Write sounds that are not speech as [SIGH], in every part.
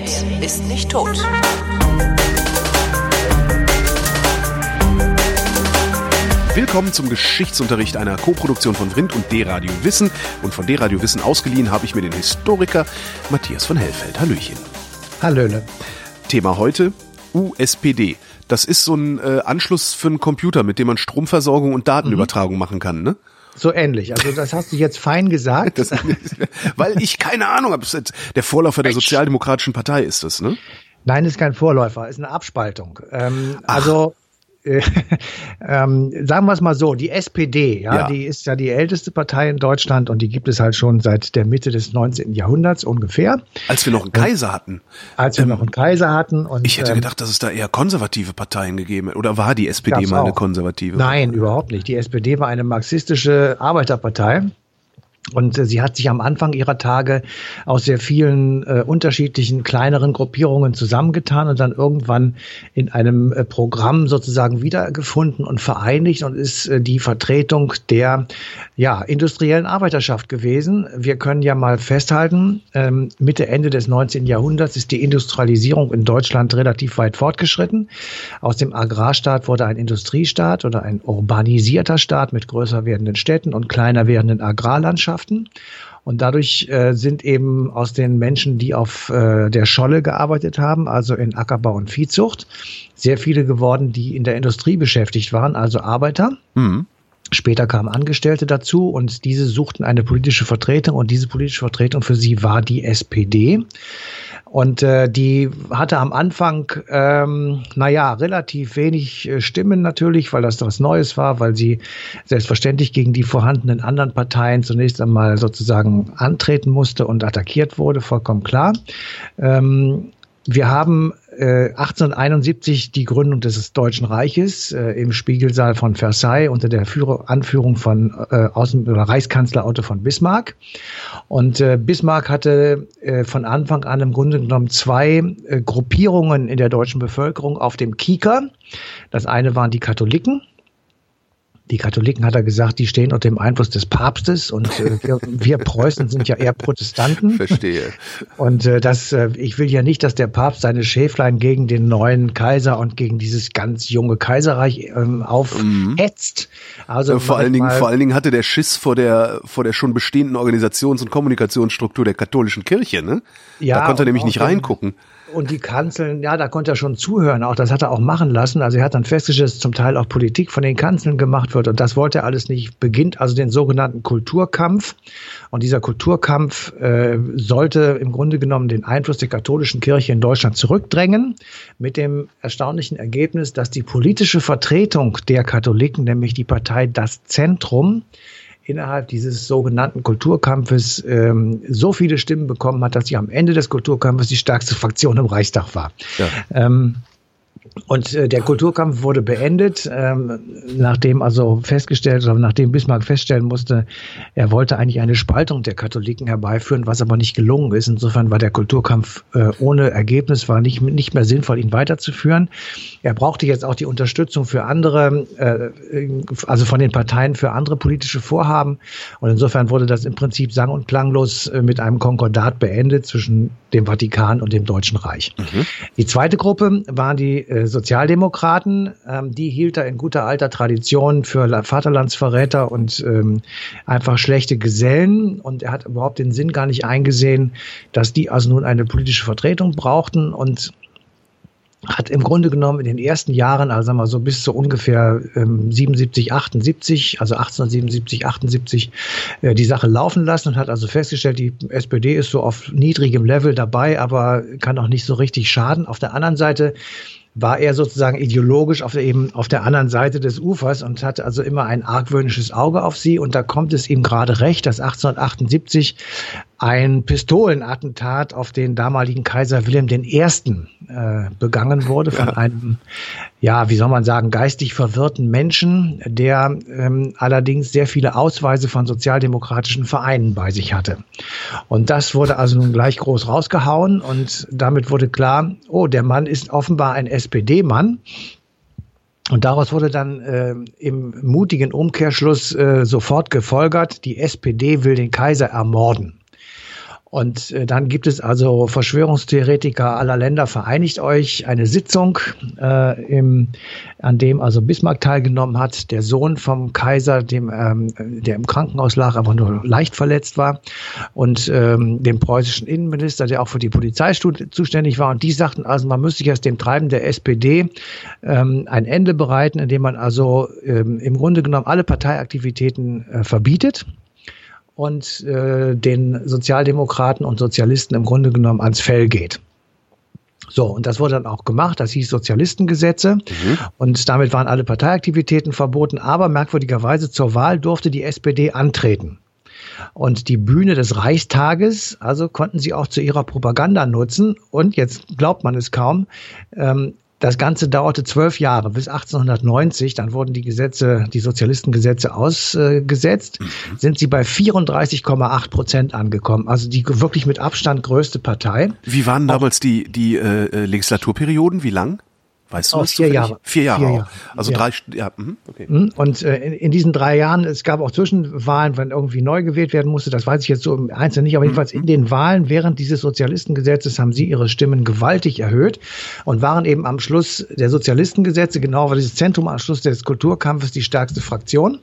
redet, ist nicht tot. Willkommen zum Geschichtsunterricht einer Koproduktion von Vrind und D-Radio Wissen. Und von D-Radio Wissen ausgeliehen habe ich mir den Historiker Matthias von Hellfeld. Hallöchen. Hallöle. Thema heute USPD. Das ist so ein äh, Anschluss für einen Computer, mit dem man Stromversorgung und Datenübertragung mhm. machen kann, ne? So ähnlich. Also das hast du jetzt fein gesagt. Das, weil ich keine Ahnung habe. Der Vorläufer der Sozialdemokratischen Partei ist das, ne? Nein, ist kein Vorläufer, ist eine Abspaltung. Ähm, also [LAUGHS] ähm, sagen wir es mal so, die SPD, ja, ja, die ist ja die älteste Partei in Deutschland und die gibt es halt schon seit der Mitte des 19. Jahrhunderts ungefähr. Als wir noch einen Kaiser hatten. Als wir ähm, noch einen Kaiser hatten. Und, ich hätte ähm, gedacht, dass es da eher konservative Parteien gegeben hätte. Oder war die SPD mal eine konservative? Nein, überhaupt nicht. Die SPD war eine marxistische Arbeiterpartei. Und äh, sie hat sich am Anfang ihrer Tage aus sehr vielen äh, unterschiedlichen kleineren Gruppierungen zusammengetan und dann irgendwann in einem äh, Programm sozusagen wiedergefunden und vereinigt und ist äh, die Vertretung der ja, industriellen Arbeiterschaft gewesen. Wir können ja mal festhalten, ähm, Mitte, Ende des 19. Jahrhunderts ist die Industrialisierung in Deutschland relativ weit fortgeschritten. Aus dem Agrarstaat wurde ein Industriestaat oder ein urbanisierter Staat mit größer werdenden Städten und kleiner werdenden Agrarlandschaften. Landwirtschaften. Und dadurch äh, sind eben aus den Menschen, die auf äh, der Scholle gearbeitet haben, also in Ackerbau und Viehzucht, sehr viele geworden, die in der Industrie beschäftigt waren, also Arbeiter. Mhm. Später kamen Angestellte dazu und diese suchten eine politische Vertretung und diese politische Vertretung für sie war die SPD. Und äh, die hatte am Anfang, ähm, naja, relativ wenig äh, Stimmen natürlich, weil das was Neues war, weil sie selbstverständlich gegen die vorhandenen anderen Parteien zunächst einmal sozusagen antreten musste und attackiert wurde, vollkommen klar. Ähm, wir haben äh, 1871 die Gründung des Deutschen Reiches äh, im Spiegelsaal von Versailles unter der Führer, Anführung von äh, Außen Reichskanzler Otto von Bismarck. Und äh, Bismarck hatte äh, von Anfang an im Grunde genommen zwei äh, Gruppierungen in der deutschen Bevölkerung auf dem Kieker. Das eine waren die Katholiken, die Katholiken hat er gesagt, die stehen unter dem Einfluss des Papstes und äh, wir, wir, Preußen sind ja eher Protestanten. [LAUGHS] Verstehe. Und äh, das, äh, ich will ja nicht, dass der Papst seine Schäflein gegen den neuen Kaiser und gegen dieses ganz junge Kaiserreich ähm, aufhetzt. Also vor allen Dingen, vor allen Dingen hatte der Schiss vor der vor der schon bestehenden Organisations- und Kommunikationsstruktur der katholischen Kirche, ne? Ja, da konnte er nämlich nicht reingucken. Und die Kanzeln, ja, da konnte er schon zuhören. Auch das hat er auch machen lassen. Also er hat dann festgestellt, dass zum Teil auch Politik von den Kanzeln gemacht wird. Und das wollte er alles nicht. Beginnt also den sogenannten Kulturkampf. Und dieser Kulturkampf äh, sollte im Grunde genommen den Einfluss der katholischen Kirche in Deutschland zurückdrängen. Mit dem erstaunlichen Ergebnis, dass die politische Vertretung der Katholiken, nämlich die Partei Das Zentrum, innerhalb dieses sogenannten Kulturkampfes ähm, so viele Stimmen bekommen hat, dass sie am Ende des Kulturkampfes die stärkste Fraktion im Reichstag war. Ja. Ähm, und äh, der Kulturkampf wurde beendet, ähm, nachdem also festgestellt, oder nachdem Bismarck feststellen musste, er wollte eigentlich eine Spaltung der Katholiken herbeiführen, was aber nicht gelungen ist. Insofern war der Kulturkampf äh, ohne Ergebnis, war nicht, nicht mehr sinnvoll, ihn weiterzuführen. Er brauchte jetzt auch die Unterstützung für andere, äh, also von den Parteien für andere politische Vorhaben. Und insofern wurde das im Prinzip sang- und klanglos äh, mit einem Konkordat beendet zwischen dem Vatikan und dem Deutschen Reich. Mhm. Die zweite Gruppe waren die äh, Sozialdemokraten. Ähm, die hielt er in guter alter Tradition für Vaterlandsverräter und ähm, einfach schlechte Gesellen. Und er hat überhaupt den Sinn gar nicht eingesehen, dass die also nun eine politische Vertretung brauchten und hat im Grunde genommen in den ersten Jahren, also sagen wir so bis zu ungefähr ähm, 77, 78, also 1877, 78, äh, die Sache laufen lassen und hat also festgestellt, die SPD ist so auf niedrigem Level dabei, aber kann auch nicht so richtig schaden. Auf der anderen Seite war er sozusagen ideologisch auf der, eben auf der anderen Seite des Ufers und hatte also immer ein argwöhnisches Auge auf sie. Und da kommt es ihm gerade recht, dass 1878 ein Pistolenattentat auf den damaligen Kaiser Wilhelm I. Äh, begangen wurde von ja. einem, ja, wie soll man sagen, geistig verwirrten Menschen, der ähm, allerdings sehr viele Ausweise von sozialdemokratischen Vereinen bei sich hatte. Und das wurde also nun gleich groß rausgehauen und damit wurde klar, oh, der Mann ist offenbar ein SPD-Mann. Und daraus wurde dann äh, im mutigen Umkehrschluss äh, sofort gefolgert, die SPD will den Kaiser ermorden. Und äh, dann gibt es also Verschwörungstheoretiker aller Länder, vereinigt euch, eine Sitzung, äh, im, an dem also Bismarck teilgenommen hat, der Sohn vom Kaiser, dem, ähm, der im Krankenhaus lag, aber nur leicht verletzt war, und ähm, dem preußischen Innenminister, der auch für die Polizei zuständig war. Und die sagten also, man müsste sich aus dem Treiben der SPD ähm, ein Ende bereiten, indem man also ähm, im Grunde genommen alle Parteiaktivitäten äh, verbietet und äh, den Sozialdemokraten und Sozialisten im Grunde genommen ans Fell geht. So, und das wurde dann auch gemacht. Das hieß Sozialistengesetze. Mhm. Und damit waren alle Parteiaktivitäten verboten. Aber merkwürdigerweise zur Wahl durfte die SPD antreten. Und die Bühne des Reichstages, also konnten sie auch zu ihrer Propaganda nutzen. Und jetzt glaubt man es kaum, ähm, das Ganze dauerte zwölf Jahre bis 1890. Dann wurden die Gesetze, die Sozialistengesetze ausgesetzt. Mhm. Sind sie bei 34,8 Prozent angekommen. Also die wirklich mit Abstand größte Partei. Wie waren damals die, die äh, Legislaturperioden? Wie lang? Weißt du oh, vier Jahre. Vier Jahre. Vier Jahre. Also ja. drei, ja, mhm, okay. Mhm, und äh, in, in, diesen drei Jahren, es gab auch Zwischenwahlen, wenn irgendwie neu gewählt werden musste, das weiß ich jetzt so im Einzelnen nicht, aber mhm. jedenfalls in den Wahlen während dieses Sozialistengesetzes haben sie ihre Stimmen gewaltig erhöht und waren eben am Schluss der Sozialistengesetze, genau war dieses Zentrum am Schluss des Kulturkampfes die stärkste Fraktion.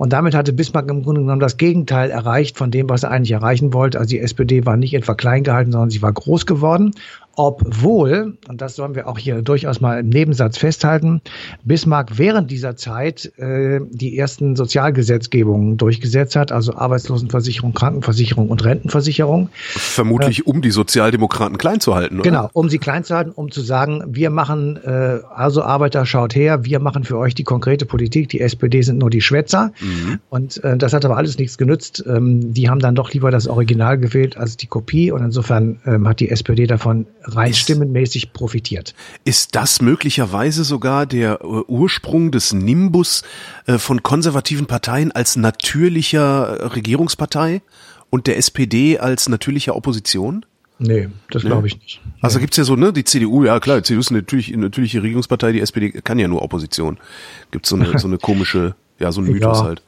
Und damit hatte Bismarck im Grunde genommen das Gegenteil erreicht von dem, was er eigentlich erreichen wollte. Also die SPD war nicht etwa klein gehalten, sondern sie war groß geworden obwohl, und das sollen wir auch hier durchaus mal im Nebensatz festhalten, Bismarck während dieser Zeit äh, die ersten Sozialgesetzgebungen durchgesetzt hat, also Arbeitslosenversicherung, Krankenversicherung und Rentenversicherung. Vermutlich, äh, um die Sozialdemokraten klein zu halten, oder? Genau, um sie klein zu halten, um zu sagen, wir machen, äh, also Arbeiter, schaut her, wir machen für euch die konkrete Politik, die SPD sind nur die Schwätzer. Mhm. Und äh, das hat aber alles nichts genützt. Ähm, die haben dann doch lieber das Original gewählt als die Kopie und insofern ähm, hat die SPD davon rein stimmenmäßig profitiert. Ist das möglicherweise sogar der äh, Ursprung des Nimbus äh, von konservativen Parteien als natürlicher äh, Regierungspartei und der SPD als natürlicher Opposition? Nee, das glaube ich nicht. Also nee. gibt's ja so, ne, die CDU, ja klar, die CDU ist natürlich eine natürliche Regierungspartei, die SPD kann ja nur Opposition. Gibt so eine, [LAUGHS] so eine komische, ja, so ein Mythos ja. halt.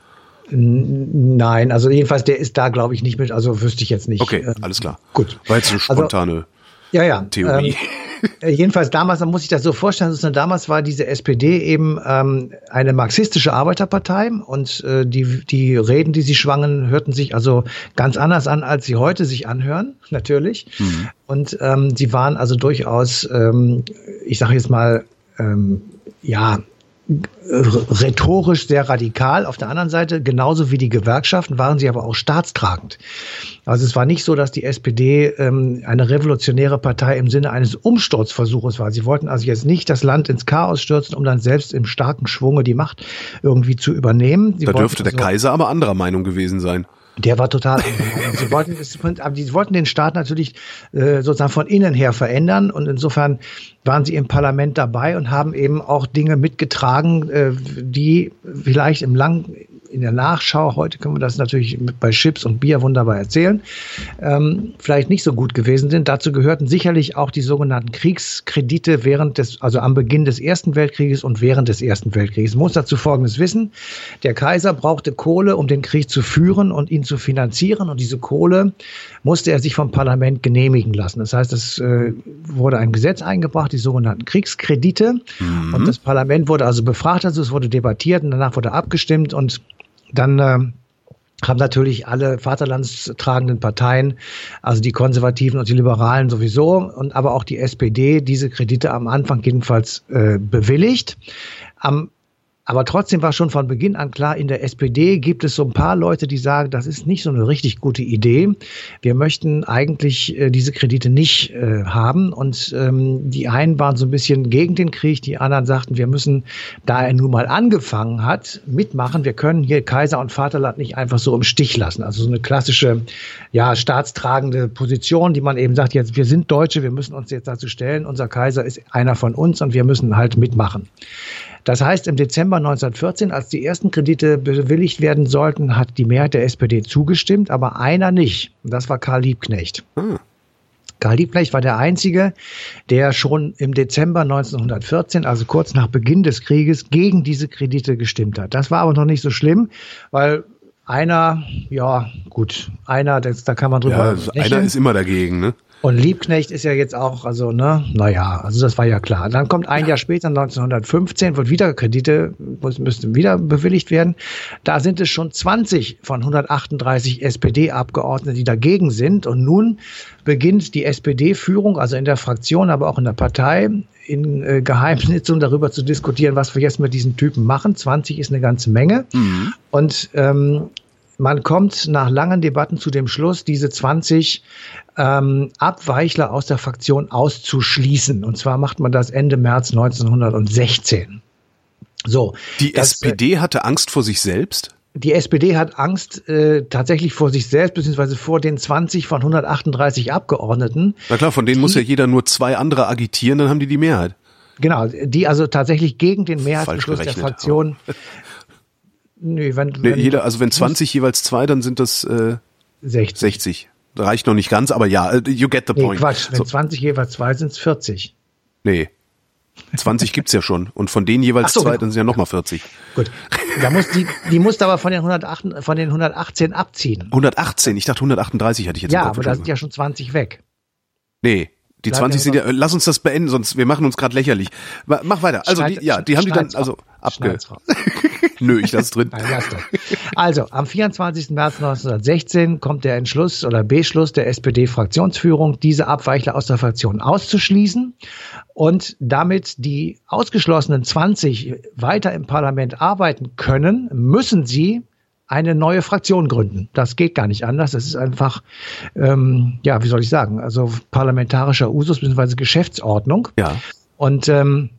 Nein, also jedenfalls, der ist da, glaube ich, nicht mit, also wüsste ich jetzt nicht. Okay, ähm, alles klar. Gut. War jetzt eine also spontane. Also, ja, ja. Theorie. Ähm, äh, jedenfalls damals, man muss ich das so vorstellen, damals war diese SPD eben ähm, eine marxistische Arbeiterpartei und äh, die, die Reden, die sie schwangen, hörten sich also ganz anders an, als sie heute sich anhören, [LAUGHS] natürlich. Mhm. Und ähm, sie waren also durchaus, ähm, ich sage jetzt mal, ähm, ja, rhetorisch sehr radikal. Auf der anderen Seite, genauso wie die Gewerkschaften, waren sie aber auch staatstragend. Also es war nicht so, dass die SPD ähm, eine revolutionäre Partei im Sinne eines Umsturzversuches war. Sie wollten also jetzt nicht das Land ins Chaos stürzen, um dann selbst im starken Schwunge die Macht irgendwie zu übernehmen. Sie da dürfte der also, Kaiser aber anderer Meinung gewesen sein. Der war total. sie wollten, sie wollten den Staat natürlich äh, sozusagen von innen her verändern und insofern waren sie im Parlament dabei und haben eben auch Dinge mitgetragen, äh, die vielleicht im lang in der Nachschau, heute können wir das natürlich bei Chips und Bier wunderbar erzählen, ähm, vielleicht nicht so gut gewesen sind. Dazu gehörten sicherlich auch die sogenannten Kriegskredite während des, also am Beginn des Ersten Weltkrieges und während des Ersten Weltkrieges. Man muss dazu Folgendes wissen. Der Kaiser brauchte Kohle, um den Krieg zu führen und ihn zu finanzieren. Und diese Kohle musste er sich vom Parlament genehmigen lassen. Das heißt, es äh, wurde ein Gesetz eingebracht, die sogenannten Kriegskredite. Mhm. Und das Parlament wurde also befragt, also es wurde debattiert und danach wurde abgestimmt und dann äh, haben natürlich alle vaterlandstragenden Parteien, also die Konservativen und die Liberalen sowieso, und aber auch die SPD, diese Kredite am Anfang jedenfalls äh, bewilligt. Am aber trotzdem war schon von Beginn an klar, in der SPD gibt es so ein paar Leute, die sagen, das ist nicht so eine richtig gute Idee. Wir möchten eigentlich äh, diese Kredite nicht äh, haben. Und ähm, die einen waren so ein bisschen gegen den Krieg, die anderen sagten, wir müssen, da er nun mal angefangen hat, mitmachen. Wir können hier Kaiser und Vaterland nicht einfach so im Stich lassen. Also so eine klassische, ja, staatstragende Position, die man eben sagt, jetzt, wir sind Deutsche, wir müssen uns jetzt dazu stellen, unser Kaiser ist einer von uns und wir müssen halt mitmachen. Das heißt, im Dezember 1914, als die ersten Kredite bewilligt werden sollten, hat die Mehrheit der SPD zugestimmt, aber einer nicht. Das war Karl Liebknecht. Hm. Karl Liebknecht war der Einzige, der schon im Dezember 1914, also kurz nach Beginn des Krieges, gegen diese Kredite gestimmt hat. Das war aber noch nicht so schlimm, weil Einer, ja, gut, einer, das, da kann man drüber. Ja, also einer ist immer dagegen, ne? Und Liebknecht ist ja jetzt auch, also, ne, naja, also das war ja klar. Dann kommt ein Jahr später, 1915, wird wieder Kredite, müssten wieder bewilligt werden. Da sind es schon 20 von 138 SPD-Abgeordneten, die dagegen sind. Und nun beginnt die SPD-Führung, also in der Fraktion, aber auch in der Partei, in äh, Geheimsitzung darüber zu diskutieren, was wir jetzt mit diesen Typen machen. 20 ist eine ganze Menge. Mhm. Und ähm, man kommt nach langen Debatten zu dem Schluss, diese 20 ähm, Abweichler aus der Fraktion auszuschließen. Und zwar macht man das Ende März 1916. So. Die das, SPD hatte Angst vor sich selbst? Die SPD hat Angst äh, tatsächlich vor sich selbst, beziehungsweise vor den 20 von 138 Abgeordneten. Na klar, von denen muss ja jeder nur zwei andere agitieren, dann haben die die Mehrheit. Genau, die also tatsächlich gegen den Mehrheitsbeschluss der Fraktion [LAUGHS] Nee, wenn, nee, wenn jeder, also wenn 20 jeweils zwei, dann sind das äh, 60. 60. Reicht noch nicht ganz, aber ja, äh, you get the point. Nee, Quatsch, wenn so. 20 jeweils zwei sind es 40. Nee. 20 gibt's ja schon und von denen jeweils so, zwei, genau. dann sind ja nochmal 40. Gut. Da muss die, die musste aber von den 108, von den 118 abziehen. 118, ich dachte 138 hatte ich jetzt Ja, aber da sind ja schon 20 weg. Nee, die Bleib 20 sind ja, lass uns das beenden, sonst wir machen uns gerade lächerlich. Mach weiter. Also die, ja, die haben die dann also abge. [LAUGHS] Nö, ich lasse drin. Also, am 24. März 1916 kommt der Entschluss oder Beschluss der SPD-Fraktionsführung, diese Abweichler aus der Fraktion auszuschließen und damit die ausgeschlossenen 20 weiter im Parlament arbeiten können, müssen sie eine neue Fraktion gründen. Das geht gar nicht anders. Das ist einfach, ähm, ja, wie soll ich sagen, also parlamentarischer Usus bzw. Geschäftsordnung. Ja. Und ähm,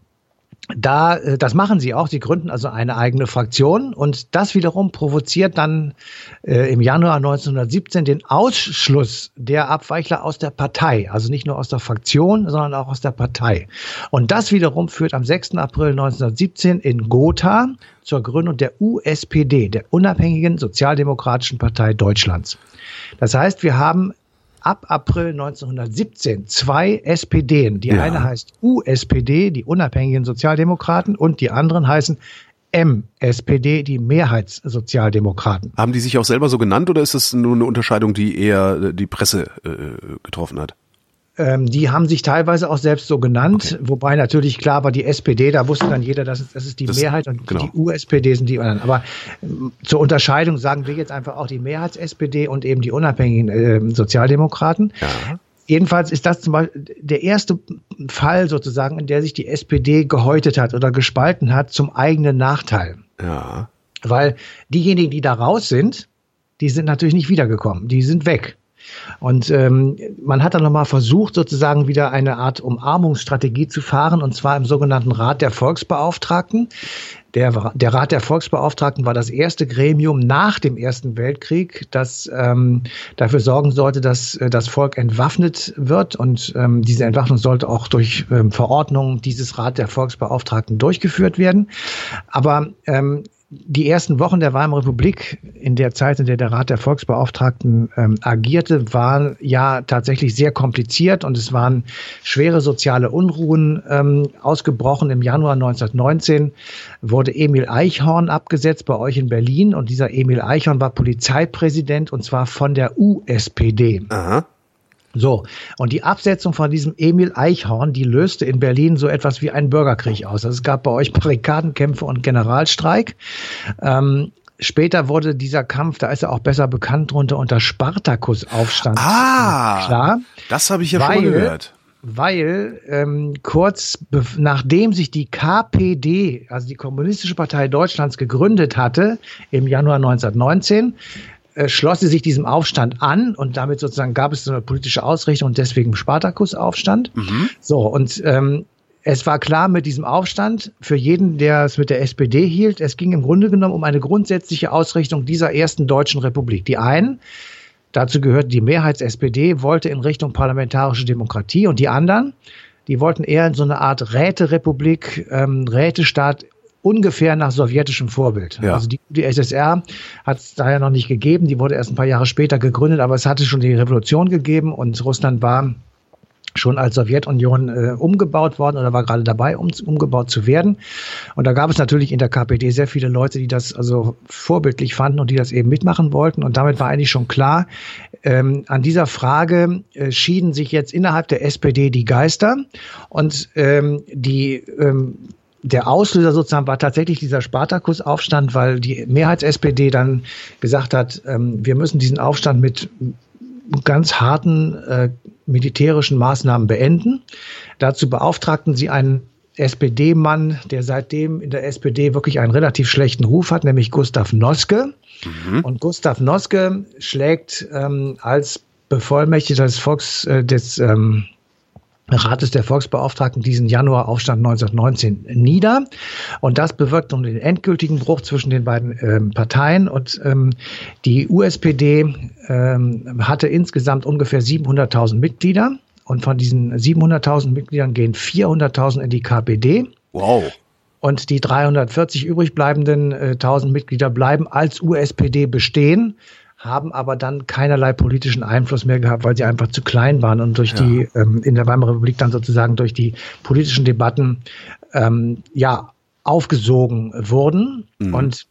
da, äh, das machen sie auch. Sie gründen also eine eigene Fraktion und das wiederum provoziert dann äh, im Januar 1917 den Ausschluss der Abweichler aus der Partei. Also nicht nur aus der Fraktion, sondern auch aus der Partei. Und das wiederum führt am 6. April 1917 in Gotha zur Gründung der USPD, der Unabhängigen Sozialdemokratischen Partei Deutschlands. Das heißt, wir haben ab April 1917 zwei SPDen. Die ja. eine heißt USPD, die Unabhängigen Sozialdemokraten, und die anderen heißen MSPD, die Mehrheitssozialdemokraten. Haben die sich auch selber so genannt oder ist das nur eine Unterscheidung, die eher äh, die Presse äh, getroffen hat? Ähm, die haben sich teilweise auch selbst so genannt, okay. wobei natürlich klar war, die SPD, da wusste dann jeder, dass es, das ist die das, Mehrheit und genau. die USPD sind die anderen. Aber ähm, zur Unterscheidung sagen wir jetzt einfach auch die Mehrheits-SPD und eben die unabhängigen äh, Sozialdemokraten. Ja. Jedenfalls ist das zum Beispiel der erste Fall sozusagen, in der sich die SPD gehäutet hat oder gespalten hat zum eigenen Nachteil. Ja. Weil diejenigen, die da raus sind, die sind natürlich nicht wiedergekommen. Die sind weg. Und ähm, man hat dann nochmal versucht, sozusagen wieder eine Art Umarmungsstrategie zu fahren, und zwar im sogenannten Rat der Volksbeauftragten. Der, der Rat der Volksbeauftragten war das erste Gremium nach dem Ersten Weltkrieg, das ähm, dafür sorgen sollte, dass äh, das Volk entwaffnet wird. Und ähm, diese Entwaffnung sollte auch durch ähm, Verordnung dieses Rat der Volksbeauftragten durchgeführt werden. Aber ähm, die ersten Wochen der Weimarer Republik, in der Zeit, in der der Rat der Volksbeauftragten ähm, agierte, waren ja tatsächlich sehr kompliziert und es waren schwere soziale Unruhen ähm, ausgebrochen. Im Januar 1919 wurde Emil Eichhorn abgesetzt bei euch in Berlin und dieser Emil Eichhorn war Polizeipräsident und zwar von der USPD. Aha. So, und die Absetzung von diesem Emil Eichhorn, die löste in Berlin so etwas wie einen Bürgerkrieg aus. Also es gab bei euch Barrikadenkämpfe und Generalstreik. Ähm, später wurde dieser Kampf, da ist er auch besser bekannt drunter, unter Spartakusaufstand. Ah, klar. Das habe ich ja weil, schon gehört. Weil ähm, kurz nachdem sich die KPD, also die Kommunistische Partei Deutschlands, gegründet hatte, im Januar 1919, äh, schloss sie sich diesem Aufstand an und damit sozusagen gab es so eine politische Ausrichtung und deswegen Spartakusaufstand. Mhm. So, und ähm, es war klar mit diesem Aufstand für jeden, der es mit der SPD hielt, es ging im Grunde genommen um eine grundsätzliche Ausrichtung dieser ersten deutschen Republik. Die einen, dazu gehört die Mehrheits-SPD, wollte in Richtung parlamentarische Demokratie und die anderen, die wollten eher in so eine Art Räterepublik, ähm, Rätestaat ungefähr nach sowjetischem Vorbild. Ja. Also die, SSR hat es daher noch nicht gegeben, die wurde erst ein paar Jahre später gegründet, aber es hatte schon die Revolution gegeben und Russland war schon als Sowjetunion äh, umgebaut worden oder war gerade dabei, um, umgebaut zu werden. Und da gab es natürlich in der KPD sehr viele Leute, die das also vorbildlich fanden und die das eben mitmachen wollten. Und damit war eigentlich schon klar, ähm, an dieser Frage äh, schieden sich jetzt innerhalb der SPD die Geister und ähm, die ähm, der Auslöser sozusagen war tatsächlich dieser Spartakus-Aufstand, weil die Mehrheits-SPD dann gesagt hat, ähm, wir müssen diesen Aufstand mit ganz harten äh, militärischen Maßnahmen beenden. Dazu beauftragten sie einen SPD-Mann, der seitdem in der SPD wirklich einen relativ schlechten Ruf hat, nämlich Gustav Noske. Mhm. Und Gustav Noske schlägt ähm, als Bevollmächtigter des Volks, äh, des ähm, Rates der Volksbeauftragten diesen Januaraufstand 1919 nieder. Und das bewirkt nun den endgültigen Bruch zwischen den beiden ähm, Parteien. Und ähm, die USPD ähm, hatte insgesamt ungefähr 700.000 Mitglieder. Und von diesen 700.000 Mitgliedern gehen 400.000 in die KPD. Wow. Und die 340 übrig bleibenden äh, 1000 Mitglieder bleiben als USPD bestehen haben aber dann keinerlei politischen Einfluss mehr gehabt, weil sie einfach zu klein waren und durch ja. die ähm, in der Weimarer Republik dann sozusagen durch die politischen Debatten ähm, ja aufgesogen wurden mhm. und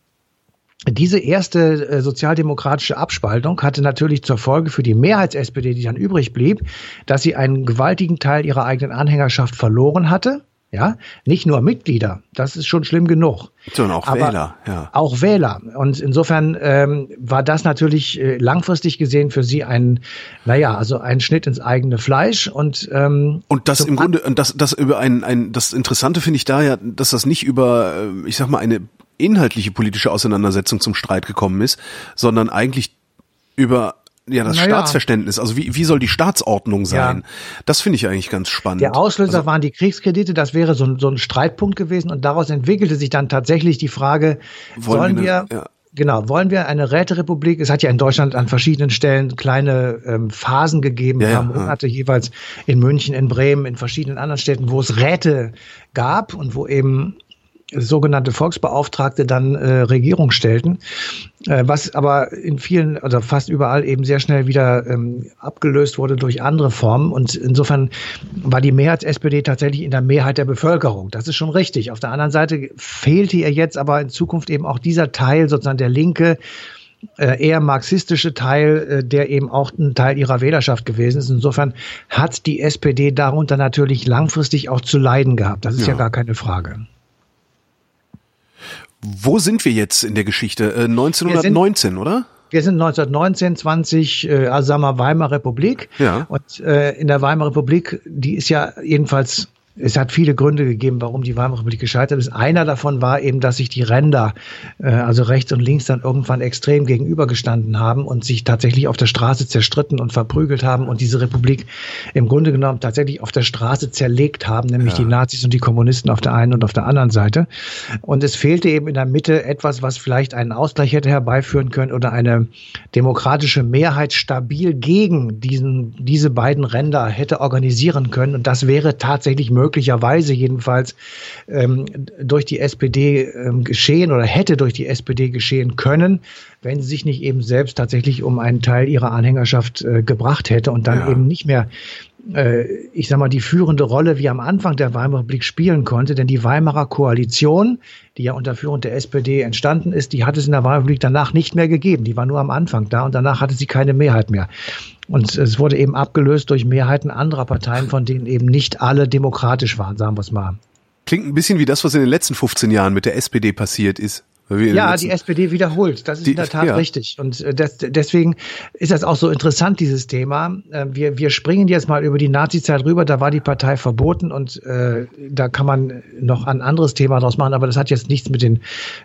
diese erste äh, sozialdemokratische Abspaltung hatte natürlich zur Folge für die Mehrheits-SPD, die dann übrig blieb, dass sie einen gewaltigen Teil ihrer eigenen Anhängerschaft verloren hatte ja, nicht nur Mitglieder, das ist schon schlimm genug. Sondern auch Aber Wähler, ja. Auch Wähler. Und insofern ähm, war das natürlich äh, langfristig gesehen für sie ein, naja, also ein Schnitt ins eigene Fleisch. Und, ähm, und das im Grunde, und das, das über ein, ein, das Interessante finde ich da ja, dass das nicht über, äh, ich sag mal, eine inhaltliche politische Auseinandersetzung zum Streit gekommen ist, sondern eigentlich über ja, das naja. Staatsverständnis, also wie, wie soll die Staatsordnung sein? Ja. Das finde ich eigentlich ganz spannend. Der Auslöser also, waren die Kriegskredite, das wäre so ein, so ein Streitpunkt gewesen und daraus entwickelte sich dann tatsächlich die Frage, wollen wir, wir ja. Genau, wollen wir eine Räterepublik? Es hat ja in Deutschland an verschiedenen Stellen kleine ähm, Phasen gegeben, ja, ja, Monate ja. jeweils in München, in Bremen, in verschiedenen anderen Städten, wo es Räte gab und wo eben sogenannte Volksbeauftragte dann äh, Regierung stellten, äh, was aber in vielen, also fast überall eben sehr schnell wieder ähm, abgelöst wurde durch andere Formen. Und insofern war die Mehrheits-SPD tatsächlich in der Mehrheit der Bevölkerung. Das ist schon richtig. Auf der anderen Seite fehlte ihr jetzt aber in Zukunft eben auch dieser Teil, sozusagen der linke, äh, eher marxistische Teil, äh, der eben auch ein Teil ihrer Wählerschaft gewesen ist. Insofern hat die SPD darunter natürlich langfristig auch zu leiden gehabt. Das ist ja, ja gar keine Frage. Wo sind wir jetzt in der Geschichte? Äh, 1919, sind, oder? Wir sind 1919, 20, äh, also sagen wir Weimarer Republik. Ja. Und äh, in der Weimarer Republik, die ist ja jedenfalls es hat viele Gründe gegeben, warum die Weimarer Republik gescheitert ist. Einer davon war eben, dass sich die Ränder, äh, also rechts und links, dann irgendwann extrem gegenübergestanden haben und sich tatsächlich auf der Straße zerstritten und verprügelt haben und diese Republik im Grunde genommen tatsächlich auf der Straße zerlegt haben, nämlich ja. die Nazis und die Kommunisten auf der einen und auf der anderen Seite. Und es fehlte eben in der Mitte etwas, was vielleicht einen Ausgleich hätte herbeiführen können oder eine demokratische Mehrheit stabil gegen diesen, diese beiden Ränder hätte organisieren können. Und das wäre tatsächlich möglich möglicherweise jedenfalls ähm, durch die SPD ähm, geschehen oder hätte durch die SPD geschehen können, wenn sie sich nicht eben selbst tatsächlich um einen Teil ihrer Anhängerschaft äh, gebracht hätte und dann ja. eben nicht mehr äh, ich sag mal, die führende Rolle wie am Anfang der Weimarer Republik spielen konnte, denn die Weimarer Koalition, die ja unter Führung der SPD entstanden ist, die hat es in der Weimarer Republik danach nicht mehr gegeben. Die war nur am Anfang da und danach hatte sie keine Mehrheit mehr. Und es wurde eben abgelöst durch Mehrheiten anderer Parteien, von denen eben nicht alle demokratisch waren, sagen wir es mal. Klingt ein bisschen wie das, was in den letzten 15 Jahren mit der SPD passiert ist. Ja, die SPD wiederholt. Das ist die, in der Tat ja. richtig. Und äh, das, deswegen ist das auch so interessant, dieses Thema. Äh, wir, wir springen jetzt mal über die Nazi-Zeit rüber. Da war die Partei verboten und äh, da kann man noch ein anderes Thema draus machen. Aber das hat jetzt nichts mit, den,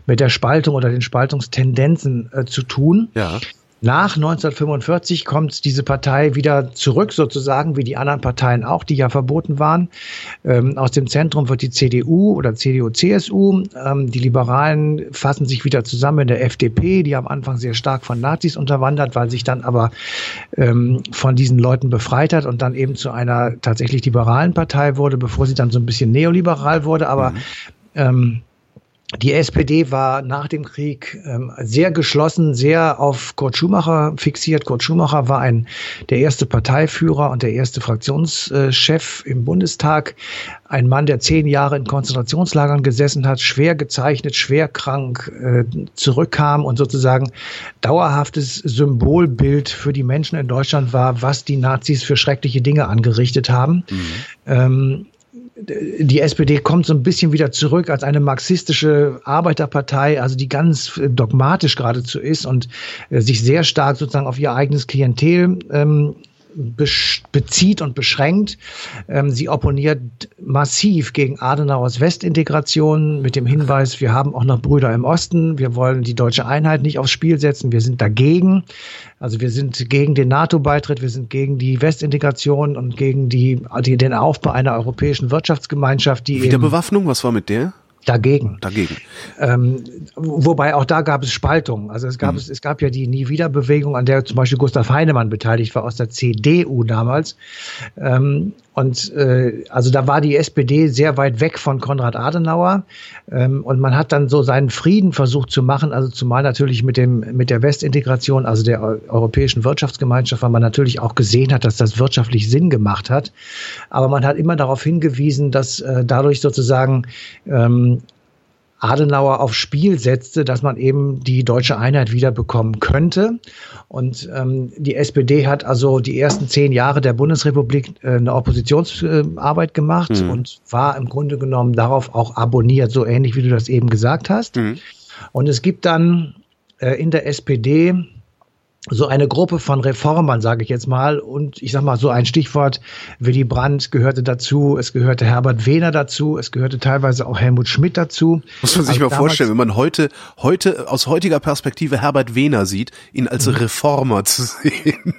mit der Spaltung oder den Spaltungstendenzen äh, zu tun. Ja. Nach 1945 kommt diese Partei wieder zurück, sozusagen wie die anderen Parteien auch, die ja verboten waren. Ähm, aus dem Zentrum wird die CDU oder CDU-CSU. Ähm, die Liberalen fassen sich wieder zusammen in der FDP, die am Anfang sehr stark von Nazis unterwandert, weil sich dann aber ähm, von diesen Leuten befreit hat und dann eben zu einer tatsächlich liberalen Partei wurde, bevor sie dann so ein bisschen neoliberal wurde. Aber mhm. Die SPD war nach dem Krieg ähm, sehr geschlossen, sehr auf Kurt Schumacher fixiert. Kurt Schumacher war ein der erste Parteiführer und der erste Fraktionschef im Bundestag. Ein Mann, der zehn Jahre in Konzentrationslagern gesessen hat, schwer gezeichnet, schwer krank, äh, zurückkam und sozusagen dauerhaftes Symbolbild für die Menschen in Deutschland war, was die Nazis für schreckliche Dinge angerichtet haben. Mhm. Ähm, die SPD kommt so ein bisschen wieder zurück als eine marxistische Arbeiterpartei, also die ganz dogmatisch geradezu ist und äh, sich sehr stark sozusagen auf ihr eigenes Klientel ähm, bezieht und beschränkt. Ähm, sie opponiert massiv gegen Adenauers Westintegration mit dem Hinweis, wir haben auch noch Brüder im Osten, wir wollen die deutsche Einheit nicht aufs Spiel setzen, wir sind dagegen. Also wir sind gegen den NATO-Beitritt, wir sind gegen die Westintegration und gegen die, die, den Aufbau einer europäischen Wirtschaftsgemeinschaft, die Wiederbewaffnung, was war mit der? Dagegen. Dagegen. Ähm, wobei auch da gab es Spaltungen. Also es gab mhm. es, es gab ja die Nie wieder Bewegung, an der zum Beispiel Gustav Heinemann beteiligt war aus der CDU damals. Ähm, und äh, also da war die SPD sehr weit weg von Konrad Adenauer. Ähm, und man hat dann so seinen Frieden versucht zu machen, also zumal natürlich mit dem mit der Westintegration, also der Europäischen Wirtschaftsgemeinschaft, weil man natürlich auch gesehen hat, dass das wirtschaftlich Sinn gemacht hat. Aber man hat immer darauf hingewiesen, dass äh, dadurch sozusagen ähm, Adenauer aufs Spiel setzte, dass man eben die deutsche Einheit wieder bekommen könnte. Und ähm, die SPD hat also die ersten zehn Jahre der Bundesrepublik äh, eine Oppositionsarbeit äh, gemacht mhm. und war im Grunde genommen darauf auch abonniert, so ähnlich wie du das eben gesagt hast. Mhm. Und es gibt dann äh, in der SPD so eine Gruppe von Reformern, sage ich jetzt mal, und ich sag mal so ein Stichwort, Willy Brandt gehörte dazu, es gehörte Herbert Wehner dazu, es gehörte teilweise auch Helmut Schmidt dazu. Muss man sich also mal vorstellen, wenn man heute, heute aus heutiger Perspektive Herbert Wehner sieht, ihn als mhm. Reformer zu sehen.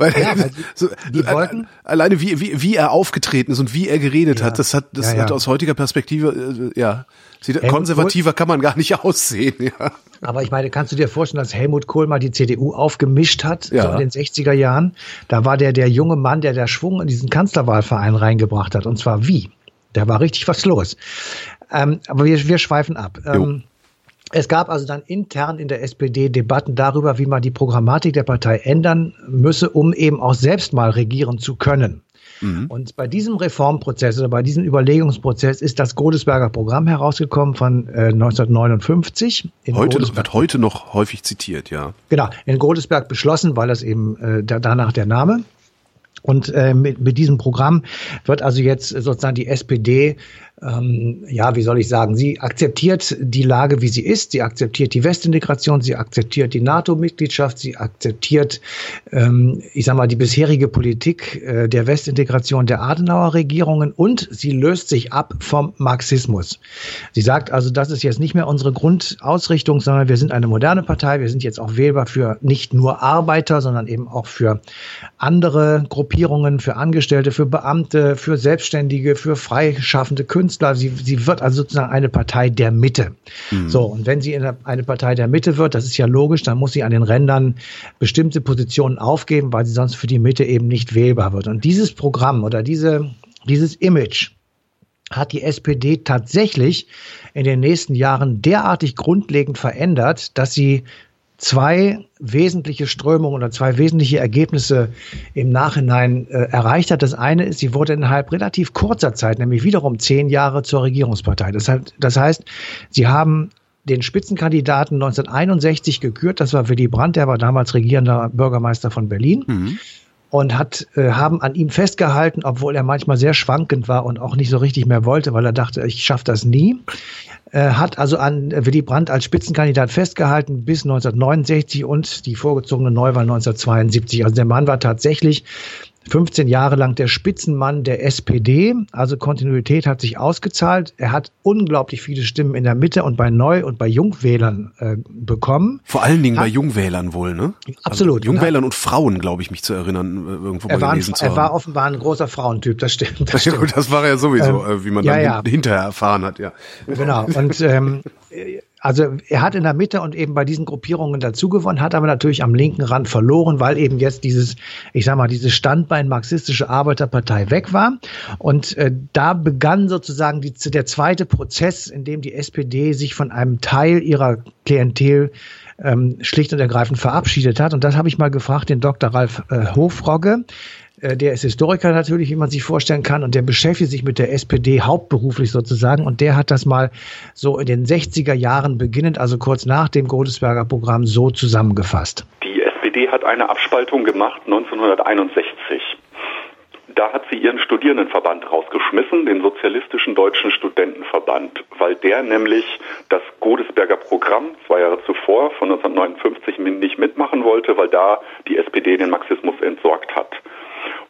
Weil, ja, [LAUGHS] weil so, die wollten, alleine wie, wie, wie er aufgetreten ist und wie er geredet ja, hat, das hat, das ja, hat aus heutiger Perspektive, äh, ja, sieht, konservativer kann man gar nicht [LAUGHS] aussehen, ja. Aber ich meine, kannst du dir vorstellen, dass Helmut Kohl mal die CDU aufgemischt hat ja. so in den 60er Jahren? Da war der der junge Mann, der der Schwung in diesen Kanzlerwahlverein reingebracht hat. Und zwar wie? Da war richtig was los. Ähm, aber wir, wir schweifen ab. Ähm, es gab also dann intern in der SPD Debatten darüber, wie man die Programmatik der Partei ändern müsse, um eben auch selbst mal regieren zu können. Mhm. Und bei diesem Reformprozess oder bei diesem Überlegungsprozess ist das Godesberger Programm herausgekommen von äh, 1959. heute Godesberg. wird heute noch häufig zitiert, ja. Genau, in Godesberg beschlossen, weil das eben äh, danach der Name. Und äh, mit, mit diesem Programm wird also jetzt sozusagen die SPD ähm, ja, wie soll ich sagen, sie akzeptiert die Lage, wie sie ist, sie akzeptiert die Westintegration, sie akzeptiert die NATO-Mitgliedschaft, sie akzeptiert, ähm, ich sag mal, die bisherige Politik äh, der Westintegration der Adenauer Regierungen und sie löst sich ab vom Marxismus. Sie sagt also, das ist jetzt nicht mehr unsere Grundausrichtung, sondern wir sind eine moderne Partei, wir sind jetzt auch wählbar für nicht nur Arbeiter, sondern eben auch für andere Gruppierungen, für Angestellte, für Beamte, für Selbstständige, für freischaffende Künstler, Künstler. Sie, sie wird also sozusagen eine Partei der Mitte. Mhm. So, und wenn sie eine Partei der Mitte wird, das ist ja logisch, dann muss sie an den Rändern bestimmte Positionen aufgeben, weil sie sonst für die Mitte eben nicht wählbar wird. Und dieses Programm oder diese, dieses Image, hat die SPD tatsächlich in den nächsten Jahren derartig grundlegend verändert, dass sie zwei wesentliche Strömungen oder zwei wesentliche Ergebnisse im Nachhinein äh, erreicht hat. Das eine ist, sie wurde innerhalb relativ kurzer Zeit, nämlich wiederum zehn Jahre zur Regierungspartei. Das, heißt, das heißt, sie haben den Spitzenkandidaten 1961 gekürt. Das war Willy Brandt, der war damals regierender Bürgermeister von Berlin. Mhm und hat, äh, haben an ihm festgehalten, obwohl er manchmal sehr schwankend war und auch nicht so richtig mehr wollte, weil er dachte, ich schaffe das nie. Äh, hat also an Willy Brandt als Spitzenkandidat festgehalten bis 1969 und die vorgezogene Neuwahl 1972. Also der Mann war tatsächlich 15 Jahre lang der Spitzenmann der SPD. Also Kontinuität hat sich ausgezahlt. Er hat unglaublich viele Stimmen in der Mitte und bei Neu- und bei Jungwählern äh, bekommen. Vor allen Dingen hat, bei Jungwählern wohl, ne? Absolut. Also Jungwählern und Frauen, glaube ich, mich zu erinnern, äh, irgendwo er mal gelesen ein, zu haben. Er war offenbar ein großer Frauentyp, das stimmt. Das, [LAUGHS] stimmt. das war ja sowieso, ähm, äh, wie man ja, dann ja. hinterher erfahren hat, ja. Genau. Und ähm, [LAUGHS] also er hat in der Mitte und eben bei diesen Gruppierungen dazugewonnen, hat aber natürlich am linken Rand verloren, weil eben jetzt dieses, ich sag mal, dieses Standbein marxistische Arbeiterpartei weg war. Und äh, da begann sozusagen die, der zweite Prozess, in dem die SPD sich von einem Teil ihrer Klientel ähm, schlicht und ergreifend verabschiedet hat. Und das habe ich mal gefragt, den Dr. Ralf äh, Hofrogge. Äh, der ist Historiker natürlich, wie man sich vorstellen kann, und der beschäftigt sich mit der SPD hauptberuflich sozusagen. Und der hat das mal so in den 60er Jahren beginnend, also kurz nach dem Godesberger Programm, so zusammengefasst. Die SPD hat eine Abspaltung gemacht 1961. Da hat sie ihren Studierendenverband rausgeschmissen, den Sozialistischen Deutschen Studentenverband, weil der nämlich das Godesberger Programm zwei Jahre zuvor von 1959 nicht mitmachen wollte, weil da die SPD den Marxismus entsorgt hat.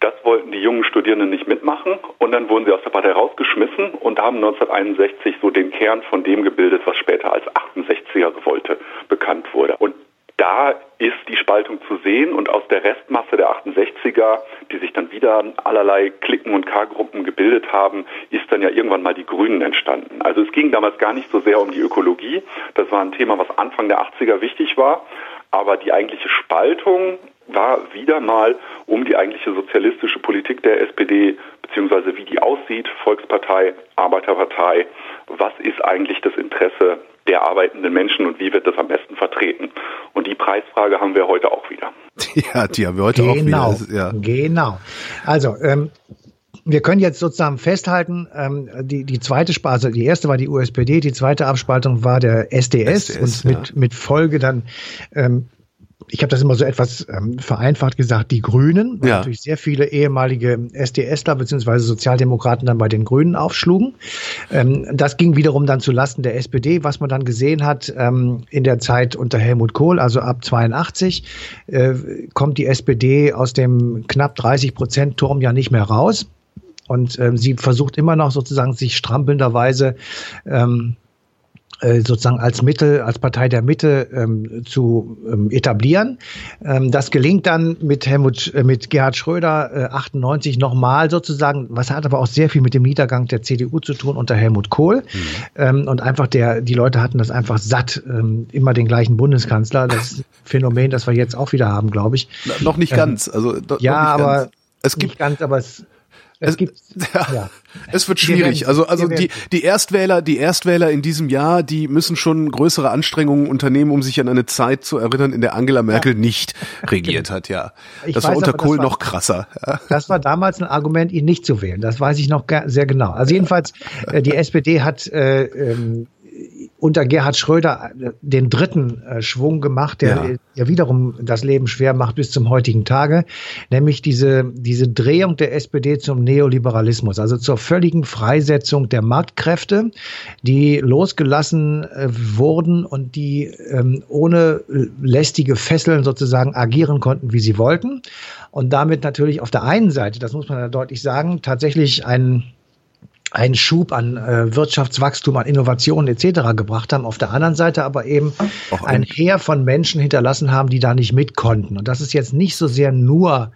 Das wollten die jungen Studierenden nicht mitmachen und dann wurden sie aus der Partei rausgeschmissen und haben 1961 so den Kern von dem gebildet, was später als 68er Revolte bekannt wurde. Und da ist die Spaltung zu sehen und aus der Restmasse der 68er, die sich dann wieder allerlei Klicken und K-Gruppen gebildet haben, ist dann ja irgendwann mal die Grünen entstanden. Also es ging damals gar nicht so sehr um die Ökologie. Das war ein Thema, was Anfang der 80er wichtig war. Aber die eigentliche Spaltung war wieder mal um die eigentliche sozialistische Politik der SPD, beziehungsweise wie die aussieht, Volkspartei, Arbeiterpartei, was ist eigentlich das Interesse der arbeitenden Menschen und wie wird das am besten vertreten? Und die Preisfrage haben wir heute auch wieder. [LAUGHS] Ja, die haben wir heute genau, auch wieder. Ja. Genau. Also, ähm, wir können jetzt sozusagen festhalten, ähm, die, die zweite Sparte, also die erste war die USPD, die zweite Abspaltung war der SDS, SDS und mit, ja. mit Folge dann ähm, ich habe das immer so etwas ähm, vereinfacht gesagt, die Grünen, weil ja. natürlich sehr viele ehemalige SDSler bzw. Sozialdemokraten dann bei den Grünen aufschlugen. Ähm, das ging wiederum dann zu Lasten der SPD, was man dann gesehen hat ähm, in der Zeit unter Helmut Kohl, also ab 82, äh, kommt die SPD aus dem knapp 30 Prozent Turm ja nicht mehr raus. Und ähm, sie versucht immer noch sozusagen sich strampelnderweise ähm, äh, sozusagen als Mittel, als Partei der Mitte ähm, zu ähm, etablieren. Ähm, das gelingt dann mit Helmut, äh, mit Gerhard Schröder äh, 98 nochmal sozusagen. Was hat aber auch sehr viel mit dem Niedergang der CDU zu tun unter Helmut Kohl. Mhm. Ähm, und einfach der, die Leute hatten das einfach satt, ähm, immer den gleichen Bundeskanzler. Das Phänomen, das wir jetzt auch wieder haben, glaube ich. Na, noch nicht ähm, ganz. Also ja, aber ganz. es gibt nicht ganz, aber es es, gibt, [LAUGHS] ja, ja. es wird schwierig. Also, also die, die Erstwähler, die Erstwähler in diesem Jahr, die müssen schon größere Anstrengungen unternehmen, um sich an eine Zeit zu erinnern, in der Angela Merkel ja. nicht regiert hat, ja. [LAUGHS] Ich das war unter Kohl noch krasser. Ja. Das war damals ein Argument, ihn nicht zu wählen. Das weiß ich noch sehr genau. Also jedenfalls, äh, die SPD hat äh, ähm, unter Gerhard Schröder äh, den dritten äh, Schwung gemacht, der ja. ja wiederum das Leben schwer macht bis zum heutigen Tage, nämlich diese, diese Drehung der SPD zum Neoliberalismus, also zur völligen Freisetzung der Marktkräfte, die losgelassen äh, wurden und die ähm, ohne lästige Fesseln sozusagen agieren konnten, wie sie wollten. Und damit natürlich auf der einen Seite, das muss man ja deutlich sagen, tatsächlich ein einen Schub an äh, Wirtschaftswachstum, an Innovationen etc. gebracht haben, auf der anderen Seite aber eben Auch ein Heer von Menschen hinterlassen haben, die da nicht mit konnten. Und das ist jetzt nicht so sehr nur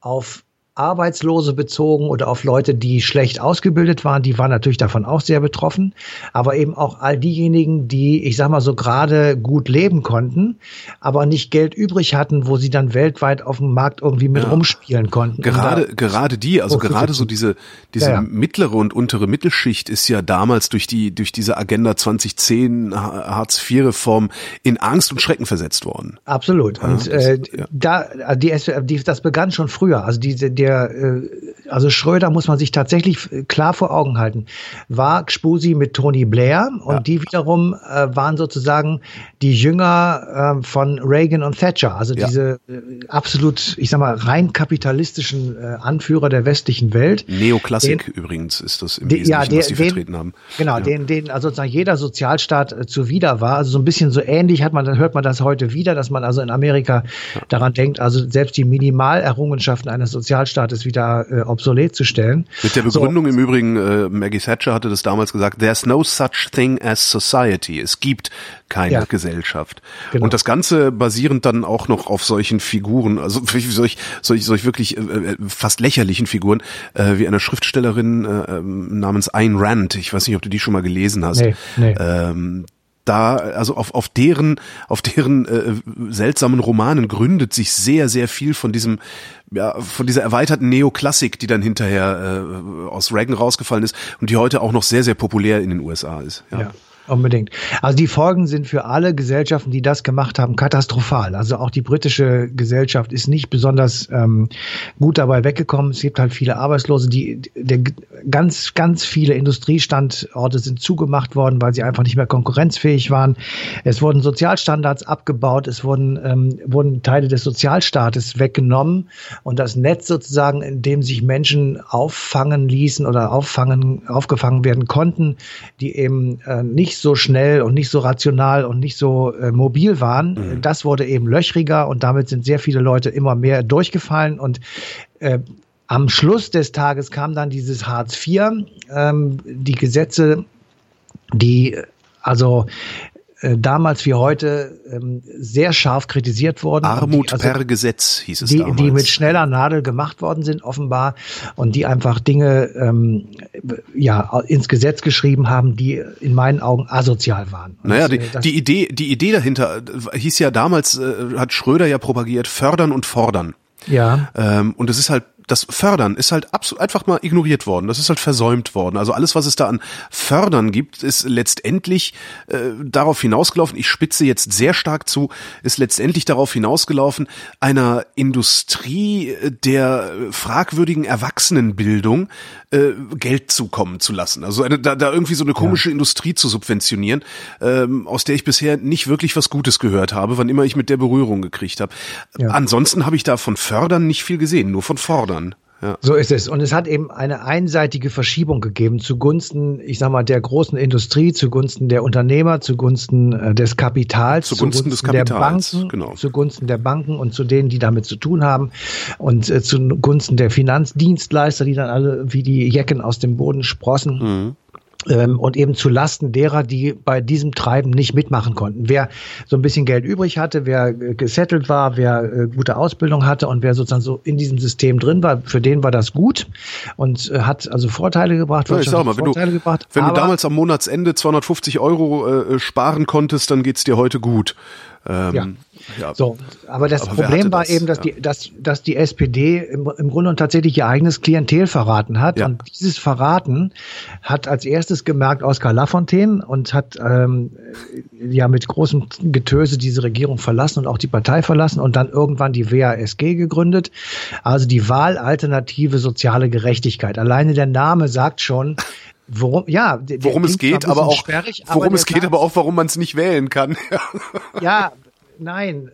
auf Arbeitslose bezogen oder auf Leute, die schlecht ausgebildet waren, die waren natürlich davon auch sehr betroffen, aber eben auch all diejenigen, die, ich sag mal so gerade gut leben konnten, aber nicht Geld übrig hatten, wo sie dann weltweit auf dem Markt irgendwie mit ja. rumspielen konnten. Gerade, gerade die, also gerade so diese, diese ja, ja. mittlere und untere Mittelschicht ist ja damals durch die, durch diese Agenda 2010 Hartz IV Reform in Angst und Schrecken versetzt worden. Absolut. und äh, da, die, die, das begann schon früher. Also diese, die der, äh, also Schröder muss man sich tatsächlich klar vor Augen halten, war Gspusi mit Tony Blair und ja. die wiederum äh, waren sozusagen die Jünger äh, von Reagan und Thatcher, also ja. diese äh, absolut, ich sag mal, rein kapitalistischen äh, Anführer der westlichen Welt. Neoklassik den, übrigens ist das im Wesentlichen, ja, den, was den, vertreten haben. Genau, ja. den, den also sozusagen jeder Sozialstaat äh, zuwider war, also so ein bisschen so ähnlich hat man, dann hört man das heute wieder, dass man also in Amerika daran denkt, also selbst die Minimalerrungenschaften eines Sozialstaates Rechtsstaates wieder äh, obsolet zu stellen. Mit der Begründung so. im Übrigen, äh, Maggie Thatcher hatte das damals gesagt, there's no such thing as society. Es gibt keine ja. Gesellschaft. Genau. Und das Ganze basierend dann auch noch auf solchen Figuren, also [LAUGHS] solch, solch, solch wirklich äh, äh, fast lächerlichen Figuren, äh, wie einer Schriftstellerin äh, ähm, namens Ayn Rand. Ich weiß nicht, ob du die schon mal gelesen hast. Nee, nee. Ähm, da, also auf, auf deren, auf deren äh, seltsamen Romanen gründet sich sehr, sehr viel von diesem, ja, von dieser erweiterten Neoklassik, die dann hinterher äh, aus Reagan rausgefallen ist und die heute auch noch sehr, sehr populär in den USA ist. ja. ja. Unbedingt. Also die Folgen sind für alle Gesellschaften, die das gemacht haben, katastrophal. Also auch die britische Gesellschaft ist nicht besonders ähm, gut dabei weggekommen. Es gibt halt viele Arbeitslose, die der, ganz, ganz viele Industriestandorte sind zugemacht worden, weil sie einfach nicht mehr konkurrenzfähig waren. Es wurden Sozialstandards abgebaut, es wurden, ähm, wurden Teile des Sozialstaates weggenommen und das Netz sozusagen, in dem sich Menschen auffangen ließen oder auffangen, aufgefangen werden konnten, die eben äh, nicht nicht so schnell und nicht so rational und nicht so äh, mobil waren. Mhm. Das wurde eben löchriger und damit sind sehr viele Leute immer mehr durchgefallen und äh, am Schluss des Tages kam dann dieses Hartz IV, ähm, die Gesetze, die also äh, damals wie heute ähm, sehr scharf kritisiert worden. Armut die, also, per Gesetz hieß es die, damals. Die mit schneller Nadel gemacht worden sind offenbar und die einfach Dinge ähm, ja ins Gesetz geschrieben haben, die in meinen Augen asozial waren. Und naja, die, die Idee, die Idee dahinter äh, hieß ja damals, äh, hat Schröder ja propagiert, fördern und fordern. Ja. Ähm, und es ist halt das Fördern ist halt absolut einfach mal ignoriert worden. Das ist halt versäumt worden. Also alles, was es da an Fördern gibt, ist letztendlich äh, darauf hinausgelaufen. Ich spitze jetzt sehr stark zu, ist letztendlich darauf hinausgelaufen, einer Industrie der fragwürdigen Erwachsenenbildung äh, Geld zukommen zu lassen. Also eine, da, da irgendwie so eine komische ja. Industrie zu subventionieren, ähm, aus der ich bisher nicht wirklich was Gutes gehört habe, wann immer ich mit der Berührung gekriegt habe. Ja. Ansonsten habe ich da von Fördern nicht viel gesehen, nur von Fordern fördern. Ja. So ist es. Und es hat eben eine einseitige Verschiebung gegeben zugunsten, ich sag mal, der großen Industrie, zugunsten der Unternehmer, zugunsten äh, des Kapitals, zugunsten, zugunsten des Kapitals, der Banken, genau. zugunsten der Banken und zu denen, die damit zu tun haben und äh, zugunsten der Finanzdienstleister, die dann alle wie die Jecken aus dem Boden sprossen. Mhm ähm, und eben zu Lasten derer, die bei diesem Treiben nicht mitmachen konnten. Wer so ein bisschen Geld übrig hatte, wer äh, gesettelt war, wer äh, gute Ausbildung hatte und wer sozusagen so in diesem System drin war, für den war das gut und äh, hat also Vorteile gebracht. Ja, ich sag mal, wenn, du, gebracht, wenn du damals am Monatsende 250 Euro äh, sparen konntest, dann geht's dir heute gut. Ähm, ja. Ja. So, aber das aber Problem war das? eben, dass ja. die, dass, dass die SPD im, im Grunde tatsächlich ihr eigenes Klientel verraten hat. Ja. Und dieses Verraten hat als erstes gemerkt Oskar Lafontaine und hat ähm, ja mit großem Getöse diese Regierung verlassen und auch die Partei verlassen und dann irgendwann die WASG gegründet. Also die Wahlalternative soziale Gerechtigkeit. Alleine der Name sagt schon, Worum, ja, worum es geht, aber auch, worum aber es geht, aber auch, warum man es nicht wählen kann. [LAUGHS] ja, nein,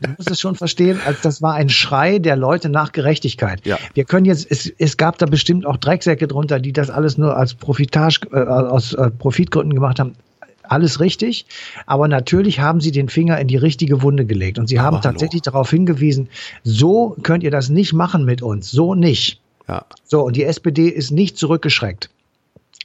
du musst es schon verstehen, als das war ein Schrei der Leute nach Gerechtigkeit. Ja. Wir können jetzt, es, es gab da bestimmt auch Drecksäcke drunter, die das alles nur als Profitage, äh, aus äh, Profitgründen gemacht haben. Alles richtig, aber natürlich haben sie den Finger in die richtige Wunde gelegt und sie aber haben hallo. tatsächlich darauf hingewiesen, so könnt ihr das nicht machen mit uns, so nicht. Ja. So, und die SPD ist nicht zurückgeschreckt.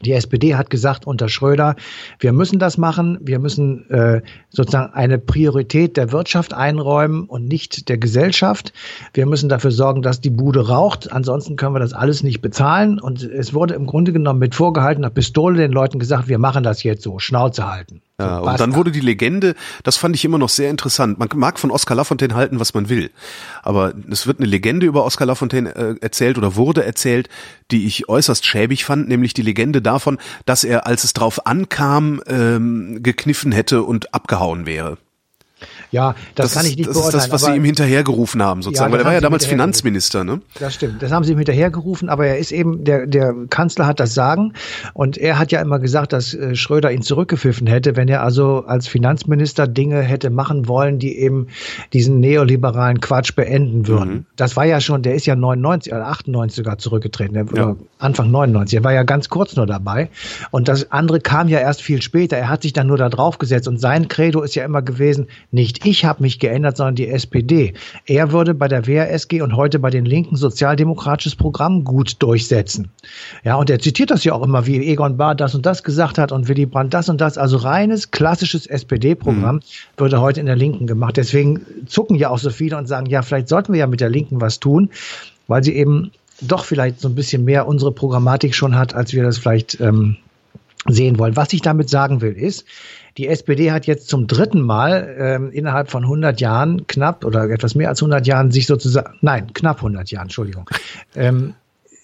Die SPD hat gesagt unter Schröder, wir müssen das machen, wir müssen äh, sozusagen eine Priorität der Wirtschaft einräumen und nicht der Gesellschaft. Wir müssen dafür sorgen, dass die Bude raucht, ansonsten können wir das alles nicht bezahlen. Und es wurde im Grunde genommen mit vorgehaltener Pistole den Leuten gesagt, wir machen das jetzt so, Schnauze halten. Ja, und dann wurde die Legende, das fand ich immer noch sehr interessant. Man mag von Oscar Lafontaine halten, was man will, aber es wird eine Legende über Oscar Lafontaine äh, erzählt oder wurde erzählt, die ich äußerst schäbig fand, nämlich die Legende davon, dass er, als es drauf ankam, ähm, gekniffen hätte und abgehauen wäre. Ja, das, das kann ich nicht das beurteilen. Das ist das, was Sie ihm hinterhergerufen haben, sozusagen. Ja, weil er war ja damals Finanzminister, ne? Das stimmt. Das haben Sie ihm hinterhergerufen, aber er ist eben, der, der Kanzler hat das Sagen und er hat ja immer gesagt, dass äh, Schröder ihn zurückgepfiffen hätte, wenn er also als Finanzminister Dinge hätte machen wollen, die eben diesen neoliberalen Quatsch beenden würden. Mhm. Das war ja schon, der ist ja 99 oder 98 sogar zurückgetreten, oder ja. Anfang 99. Er war ja ganz kurz nur dabei und das andere kam ja erst viel später. Er hat sich dann nur da drauf gesetzt und sein Credo ist ja immer gewesen, nicht nicht ich habe mich geändert, sondern die SPD. Er würde bei der WASG und heute bei den Linken sozialdemokratisches Programm gut durchsetzen. Ja, und er zitiert das ja auch immer, wie Egon Bahr das und das gesagt hat und Willy Brandt das und das. Also reines, klassisches SPD-Programm mhm. würde heute in der Linken gemacht. Deswegen zucken ja auch so viele und sagen, ja, vielleicht sollten wir ja mit der Linken was tun, weil sie eben doch vielleicht so ein bisschen mehr unsere Programmatik schon hat, als wir das vielleicht ähm, sehen wollen. Was ich damit sagen will, ist, die SPD hat jetzt zum dritten Mal ähm, innerhalb von 100 Jahren knapp oder etwas mehr als 100 Jahren sich sozusagen, nein, knapp 100 Jahren, Entschuldigung, ähm,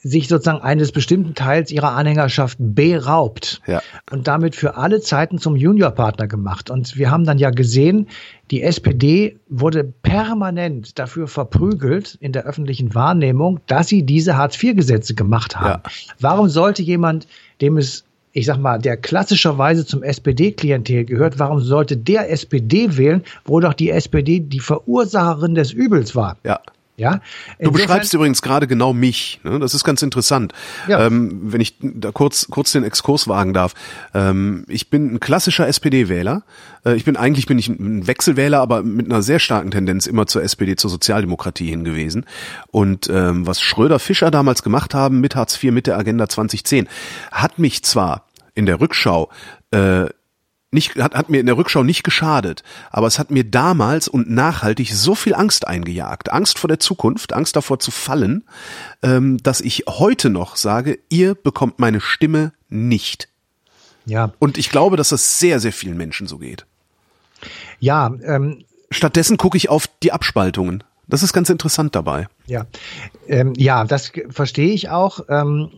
sich sozusagen eines bestimmten Teils ihrer Anhängerschaft beraubt ja. und damit für alle Zeiten zum Juniorpartner gemacht. Und wir haben dann ja gesehen, die SPD wurde permanent dafür verprügelt in der öffentlichen Wahrnehmung, dass sie diese Hartz-IV-Gesetze gemacht haben. Ja. Warum sollte jemand, dem es ich sag mal, der klassischerweise zum SPD-Klientel gehört, warum sollte der SPD wählen, wo doch die SPD die Verursacherin des Übels war? Ja. Ja, du beschreibst übrigens gerade genau mich. Ne? Das ist ganz interessant. Ja. Ähm, wenn ich da kurz kurz den Exkurs wagen darf. Ähm, ich bin ein klassischer SPD-Wähler. Äh, ich bin eigentlich bin ich ein Wechselwähler, aber mit einer sehr starken Tendenz immer zur SPD, zur Sozialdemokratie hin gewesen. Und ähm, was Schröder Fischer damals gemacht haben mit Hartz IV, mit der Agenda 2010, hat mich zwar in der Rückschau äh, nicht, hat, hat mir in der Rückschau nicht geschadet, aber es hat mir damals und nachhaltig so viel Angst eingejagt. Angst vor der Zukunft, Angst davor zu fallen, ähm, dass ich heute noch sage, ihr bekommt meine Stimme nicht. Ja. Und ich glaube, dass das sehr, sehr vielen Menschen so geht. Ja, ähm, Stattdessen gucke ich auf die Abspaltungen. Das ist ganz interessant dabei. Ja, ähm, ja, das verstehe ich auch. Ähm,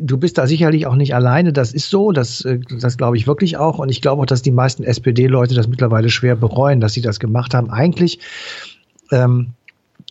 du bist da sicherlich auch nicht alleine. Das ist so. Das, äh, das glaube ich wirklich auch. Und ich glaube auch, dass die meisten SPD-Leute das mittlerweile schwer bereuen, dass sie das gemacht haben. Eigentlich ähm,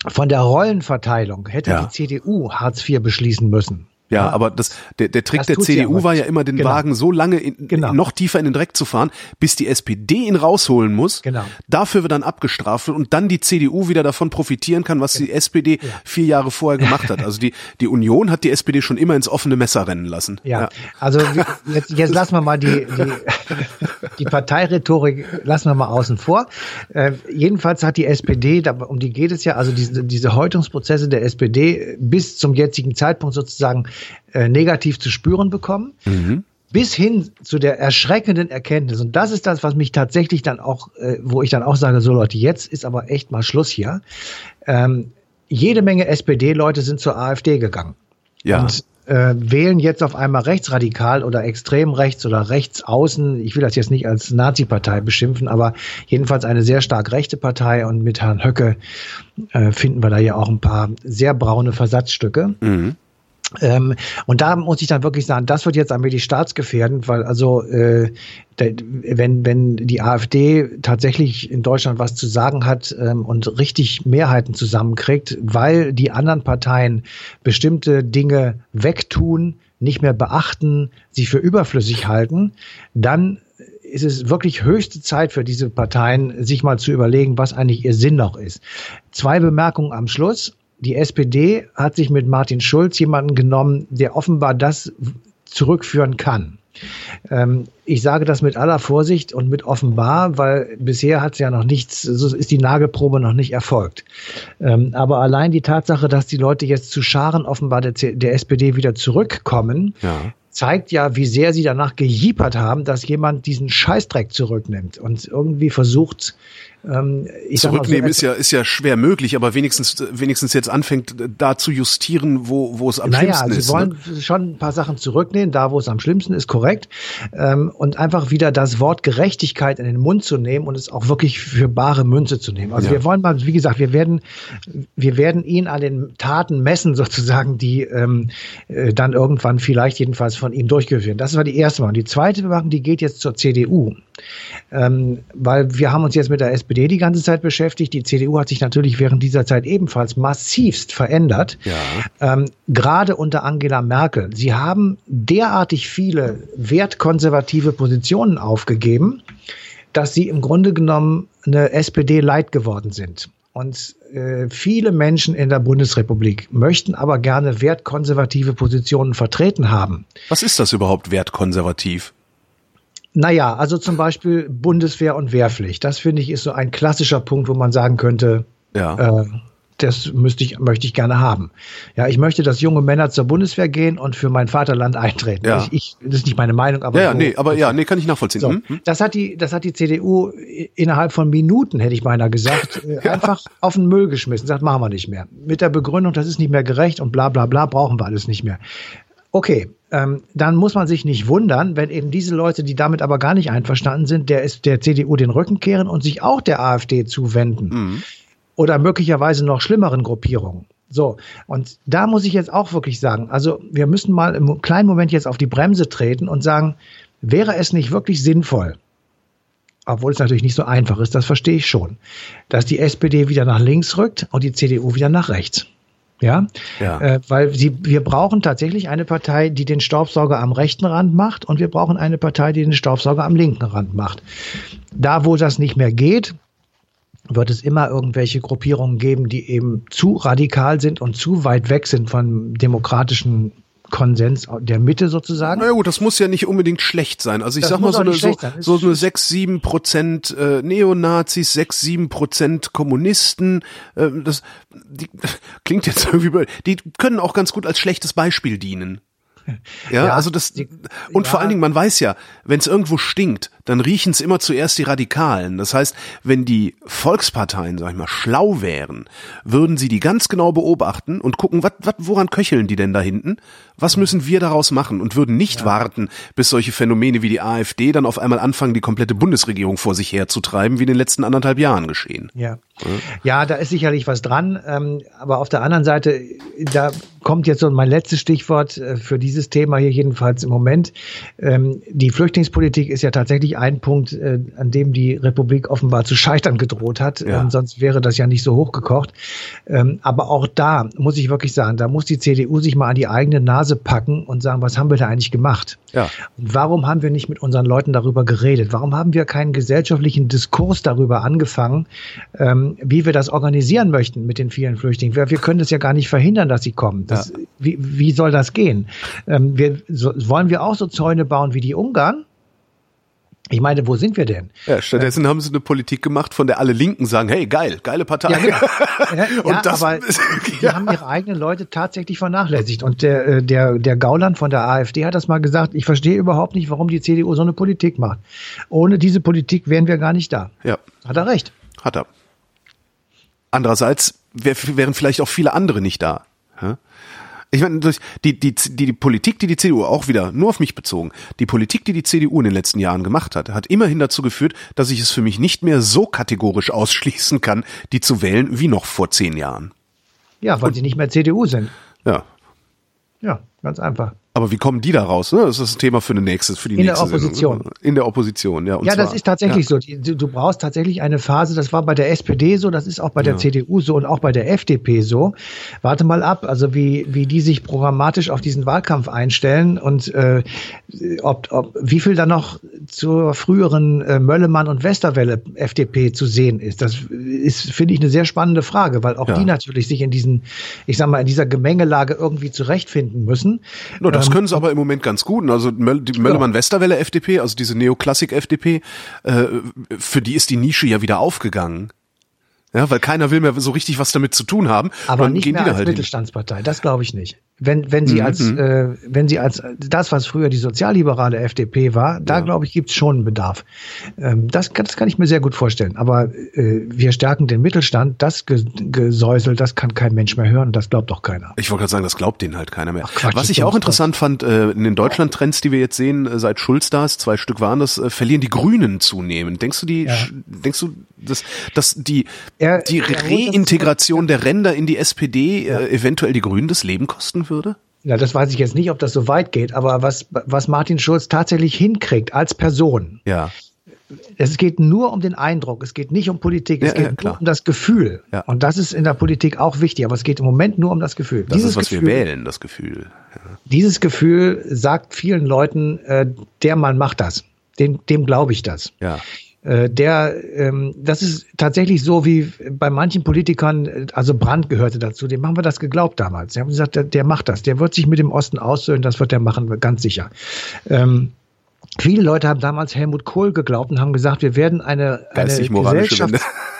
von der Rollenverteilung hätte ja. die CDU Hartz IV beschließen müssen. Ja, ja, aber das, der, der Trick der CDU war ja immer, den genau. Wagen so lange in, genau. noch tiefer in den Dreck zu fahren, bis die SPD ihn rausholen muss. Genau. Dafür wird dann abgestraft und dann die CDU wieder davon profitieren kann, was die SPD ja. vier Jahre vorher gemacht hat. Also die, die Union hat die SPD schon immer ins offene Messer rennen lassen. Ja, ja. also jetzt, jetzt lassen wir mal die, die, [LAUGHS] die Parteirhetorik lassen wir mal außen vor. Äh, jedenfalls hat die SPD, um die geht es ja, also diese, diese Häutungsprozesse der SPD bis zum jetzigen Zeitpunkt sozusagen äh, negativ zu spüren bekommen. Mhm. Bis hin zu der erschreckenden Erkenntnis. Und das ist das, was mich tatsächlich dann auch, äh, wo ich dann auch sage, so Leute, jetzt ist aber echt mal Schluss hier. Ähm, jede Menge SPD-Leute sind zur AfD gegangen. Ja. Und äh, wählen jetzt auf einmal rechtsradikal oder extrem rechts oder rechts außen. Ich will das jetzt nicht als Nazi-Partei beschimpfen, aber jedenfalls eine sehr stark rechte Partei und mit Herrn Höcke äh, finden wir da ja auch ein paar sehr braune Versatzstücke. Mhm. Ähm, und da muss ich dann wirklich sagen, das wird jetzt allmählich staatsgefährdend, weil also äh, wenn, wenn die AfD tatsächlich in Deutschland was zu sagen hat ähm, und richtig Mehrheiten zusammenkriegt, weil die anderen Parteien bestimmte Dinge wegtun, nicht mehr beachten, sie für überflüssig halten, dann ist es wirklich höchste Zeit für diese Parteien, sich mal zu überlegen, was eigentlich ihr Sinn noch ist. Zwei Bemerkungen am Schluss die SPD hat sich mit Martin Schulz jemanden genommen, der offenbar das zurückführen kann. Ähm, ich sage das mit aller Vorsicht und mit offenbar, weil bisher hat es ja noch nichts, so ist die Nagelprobe noch nicht erfolgt. Ähm, aber allein die Tatsache, dass die Leute jetzt zu Scharen offenbar der, der SPD wieder zurückkommen, ja. zeigt ja, wie sehr sie danach gejiepert haben, dass jemand diesen Scheißdreck zurücknimmt und irgendwie versucht, Zurücknehmen so, ist ja ist ja schwer möglich, aber wenigstens wenigstens jetzt anfängt da zu justieren, wo wo es am naja, schlimmsten ist. Sie wollen ne? schon ein paar Sachen zurücknehmen, da wo es am schlimmsten ist, korrekt, ähm, und einfach wieder das Wort Gerechtigkeit in den Mund zu nehmen und es auch wirklich für bare Münze zu nehmen. Also ja. wir wollen mal, wie gesagt, wir werden wir werden ihn an den Taten messen [LAUGHS] sozusagen, die ähm, äh, dann irgendwann vielleicht jedenfalls von ihm durchgeführt werden. Das war die erste. Und die zweite Bemerkung, die geht jetzt zur CDU, ähm, weil wir haben uns jetzt mit der SPD SPD die ganze Zeit beschäftigt. Die CDU hat sich natürlich während dieser Zeit ebenfalls massivst verändert. Ja. Ähm, gerade unter Angela Merkel. Sie haben derartig viele wertkonservative Positionen aufgegeben, dass sie im Grunde genommen eine SPD-Light geworden sind. Und äh, viele Menschen in der Bundesrepublik möchten aber gerne wertkonservative Positionen vertreten haben. Was ist das überhaupt wertkonservativ? Naja, also zum Beispiel Bundeswehr und Wehrpflicht. Das finde ich ist so ein klassischer Punkt, wo man sagen könnte, ja. äh, das müsste ich, möchte ich gerne haben. Ja, ich möchte, dass junge Männer zur Bundeswehr gehen und für mein Vaterland eintreten. Ja. Ich, ich, das ist nicht meine Meinung, aber. Ja, ja so, nee, aber ja, nee, kann ich nachvollziehen. So, hm? Das hat die, das hat die CDU innerhalb von Minuten, hätte ich beinahe gesagt, [LAUGHS] äh, ja. einfach auf den Müll geschmissen. Sagt, machen wir nicht mehr. Mit der Begründung, das ist nicht mehr gerecht und bla, bla, bla, brauchen wir alles nicht mehr. Okay, ähm, dann muss man sich nicht wundern, wenn eben diese Leute, die damit aber gar nicht einverstanden sind, der, ist, der CDU den Rücken kehren und sich auch der AfD zuwenden. Mhm. Oder möglicherweise noch schlimmeren Gruppierungen. So, und da muss ich jetzt auch wirklich sagen, also wir müssen mal im kleinen Moment jetzt auf die Bremse treten und sagen, wäre es nicht wirklich sinnvoll, obwohl es natürlich nicht so einfach ist, das verstehe ich schon, dass die SPD wieder nach links rückt und die CDU wieder nach rechts. Ja, ja. Äh, weil sie, wir brauchen tatsächlich eine Partei, die den Staubsauger am rechten Rand macht und wir brauchen eine Partei, die den Staubsauger am linken Rand macht. Da, wo das nicht mehr geht, wird es immer irgendwelche Gruppierungen geben, die eben zu radikal sind und zu weit weg sind von demokratischen Konsens der Mitte sozusagen. Na ja, gut, das muss ja nicht unbedingt schlecht sein. Also ich das sag mal so eine, so, so eine 6, 7 Prozent äh, Neonazis, 6, 7 Prozent Kommunisten, äh, das die, [LAUGHS] klingt jetzt irgendwie, die können auch ganz gut als schlechtes Beispiel dienen. Ja, ja, also das und ja. vor allen Dingen, man weiß ja, wenn es irgendwo stinkt, dann riechen es immer zuerst die Radikalen. Das heißt, wenn die Volksparteien, sag ich mal, schlau wären, würden sie die ganz genau beobachten und gucken, wat, wat, woran köcheln die denn da hinten? Was müssen wir daraus machen? Und würden nicht ja. warten, bis solche Phänomene wie die AfD dann auf einmal anfangen, die komplette Bundesregierung vor sich herzutreiben, wie in den letzten anderthalb Jahren geschehen. Ja, ja, da ist sicherlich was dran. Ähm, aber auf der anderen Seite, da kommt jetzt so mein letztes Stichwort äh, für dieses Thema hier jedenfalls im Moment. Ähm, die Flüchtlingspolitik ist ja tatsächlich ein Punkt, äh, an dem die Republik offenbar zu scheitern gedroht hat. Ja. Sonst wäre das ja nicht so hochgekocht. Ähm, aber auch da muss ich wirklich sagen, da muss die CDU sich mal an die eigene Nase packen und sagen, was haben wir da eigentlich gemacht? Ja. Und warum haben wir nicht mit unseren Leuten darüber geredet? Warum haben wir keinen gesellschaftlichen Diskurs darüber angefangen, ähm, wie wir das organisieren möchten mit den vielen Flüchtlingen? Wir können das ja gar nicht verhindern, dass sie kommen. Das, ja. wie, wie soll das gehen? Ähm, wir, so, wollen wir auch so Zäune bauen wie die Ungarn? Ich meine, wo sind wir denn? Ja, stattdessen haben sie eine Politik gemacht, von der alle Linken sagen, hey, geil, geile Partei. Ja, genau. [LAUGHS] ja, und ja, das, aber die haben ihre eigenen Leute tatsächlich vernachlässigt. Und der, äh, der, der Gauland von der AfD hat das mal gesagt, ich verstehe überhaupt nicht, warum die CDU so eine Politik macht. Ohne diese Politik wären wir gar nicht da. Ja. Hat er recht. Hat er. Andererseits wären vielleicht auch viele andere nicht da. Ich meine, durch die, die, die, die Politik, die die CDU auch wieder, nur auf mich bezogen, die Politik, die die CDU in den letzten Jahren gemacht hat, hat immerhin dazu geführt, dass ich es für mich nicht mehr so kategorisch ausschließen kann, die zu wählen wie noch vor zehn Jahren. Ja, weil Und, sie nicht mehr CDU sind. Ja. Ja, ganz einfach. Aber wie kommen die da raus? Ne? Das ist ein Thema für eine nächste, für die in nächste der Opposition. Sendung. In der Opposition, ja. ja, zwar, das ist tatsächlich ja. so. Du, du, brauchst tatsächlich eine Phase. Das war bei der SPD so, das ist auch bei der ja. CDU so und auch bei der FDP so. Warte mal ab, also wie wie die sich programmatisch auf diesen Wahlkampf einstellen und äh, ob, ob wie viel da noch zur früheren äh, Möllemann und Westerwelle FDP zu sehen ist. Das ist finde ich eine sehr spannende Frage, weil auch ja. die natürlich sich in diesen, ich sag mal, in dieser Gemengelage irgendwie zurechtfinden müssen. No, das ähm, können sie aber im Moment ganz gut. Also die Möllermann-Westerwelle FDP, also diese Neoklassik-FDP, äh, für die ist die Nische ja wieder aufgegangen. Ja, weil keiner will mehr so richtig was damit zu tun haben. Aber nicht mehr als halt Mittelstandsparei, hin. das glaube ich nicht. Wenn, wenn sie mhm. als, äh, wenn sie als das, was früher die sozialliberale FDP war, da ja. glaube ich, gibt es schon einen Bedarf. Ähm, das, das kann ich mir sehr gut vorstellen. Aber äh, wir stärken den Mittelstand, das Gesäusel, das kann kein Mensch mehr hören, das glaubt doch keiner. Ich wollte gerade sagen, das glaubt denen halt keiner mehr. Ach, Quatsch, was ich auch interessant Quatsch. fand, äh, in den Deutschland-Trends, die wir jetzt sehen, äh, seit Schulz zwei Stück waren das, äh, verlieren die Grünen zunehmend. Denkst du, die, ja. denkst du, dass, dass die, er, die Reintegration der Ränder in die SPD ja. äh, eventuell die Grünen das Leben kosten würde? Ja, das weiß ich jetzt nicht, ob das so weit geht, aber was, was Martin Schulz tatsächlich hinkriegt als Person. Ja. Es geht nur um den Eindruck, es geht nicht um Politik, es ja, geht ja, nur um das Gefühl. Ja. Und das ist in der Politik auch wichtig, aber es geht im Moment nur um das Gefühl. Das dieses ist, was Gefühl, wir wählen, das Gefühl. Ja. Dieses Gefühl sagt vielen Leuten, äh, der Mann macht das. Dem, dem glaube ich das. Ja. Äh, der, ähm, das ist tatsächlich so wie bei manchen Politikern, also Brandt gehörte dazu, dem haben wir das geglaubt damals. Sie haben gesagt, der, der macht das, der wird sich mit dem Osten aussöhnen, das wird er machen, ganz sicher. Ähm, viele Leute haben damals Helmut Kohl geglaubt und haben gesagt, wir werden eine, eine Gesellschaft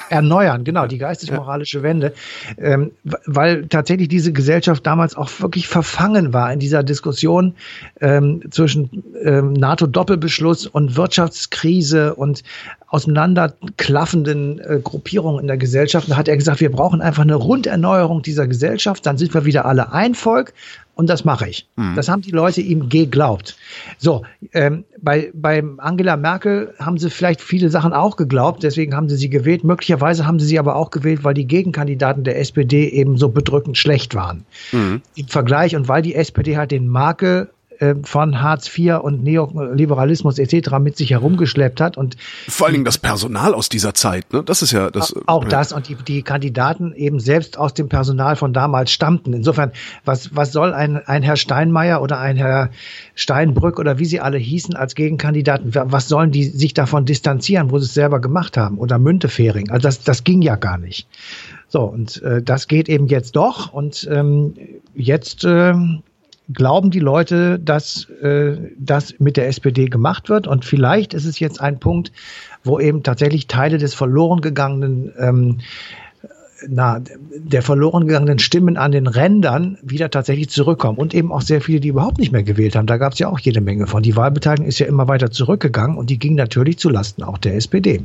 erneuern, genau, die geistesmoralische Wende, ähm, weil tatsächlich diese Gesellschaft damals auch wirklich verfangen war in dieser Diskussion ähm, zwischen ähm, NATO-Doppelbeschluss und Wirtschaftskrise und auseinanderklaffenden äh, Gruppierungen in der Gesellschaft. Da hat er gesagt, wir brauchen einfach eine Runderneuerung dieser Gesellschaft, dann sind wir wieder alle ein Volk, und das mache ich. Mhm. Das haben die Leute ihm geglaubt. So, ähm, bei, bei Angela Merkel haben sie vielleicht viele Sachen auch geglaubt, deswegen haben sie sie gewählt. Möglicherweise haben sie sie aber auch gewählt, weil die Gegenkandidaten der SPD eben so bedrückend schlecht waren. Mhm. Im Vergleich und weil die SPD halt den Marke äh, von Hartz IV und Neoliberalismus etc. mit sich herumgeschleppt hat. Und Vor allen Dingen das Personal aus dieser Zeit, ne? Das ist ja das. Auch ja. das und die, die Kandidaten eben selbst aus dem Personal von damals stammten. Insofern, was, was soll ein, ein Herr Steinmeier oder ein Herr Steinbrück oder wie sie alle hießen als Gegenkandidaten, was sollen die sich davon distanzieren, wo sie es selber gemacht haben? Oder Müntefering. Also das, das ging ja gar nicht. So, und äh, das geht eben jetzt doch. Und ähm, jetzt äh, glauben die Leute, dass äh, das mit der SPD gemacht wird. Und vielleicht ist es jetzt ein Punkt, wo eben tatsächlich Teile des verloren gegangenen ähm, na, der verloren gegangenen Stimmen an den Rändern wieder tatsächlich zurückkommen. Und eben auch sehr viele, die überhaupt nicht mehr gewählt haben. Da gab es ja auch jede Menge von. Die Wahlbeteiligung ist ja immer weiter zurückgegangen und die ging natürlich zulasten auch der SPD.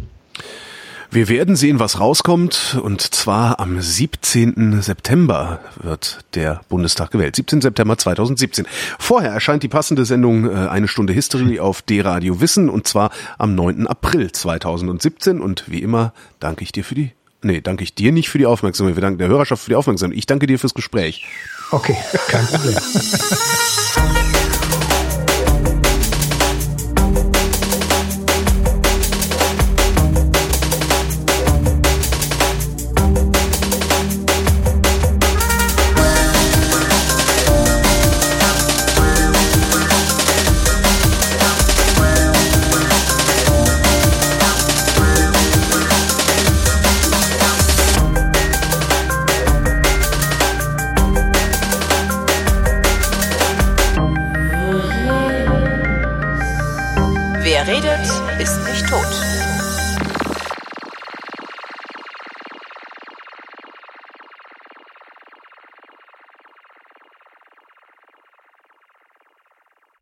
Wir werden sehen, was rauskommt. Und zwar am 17. September wird der Bundestag gewählt. 17. September 2017. Vorher erscheint die passende Sendung äh, Eine Stunde History auf D-Radio Wissen und zwar am 9. April 2017. Und wie immer danke ich dir für die Nee, danke ich dir nicht für die Aufmerksamkeit. Wir danken der Hörerschaft für die Aufmerksamkeit. Ich danke dir fürs Gespräch. Okay, kein Problem. [LAUGHS]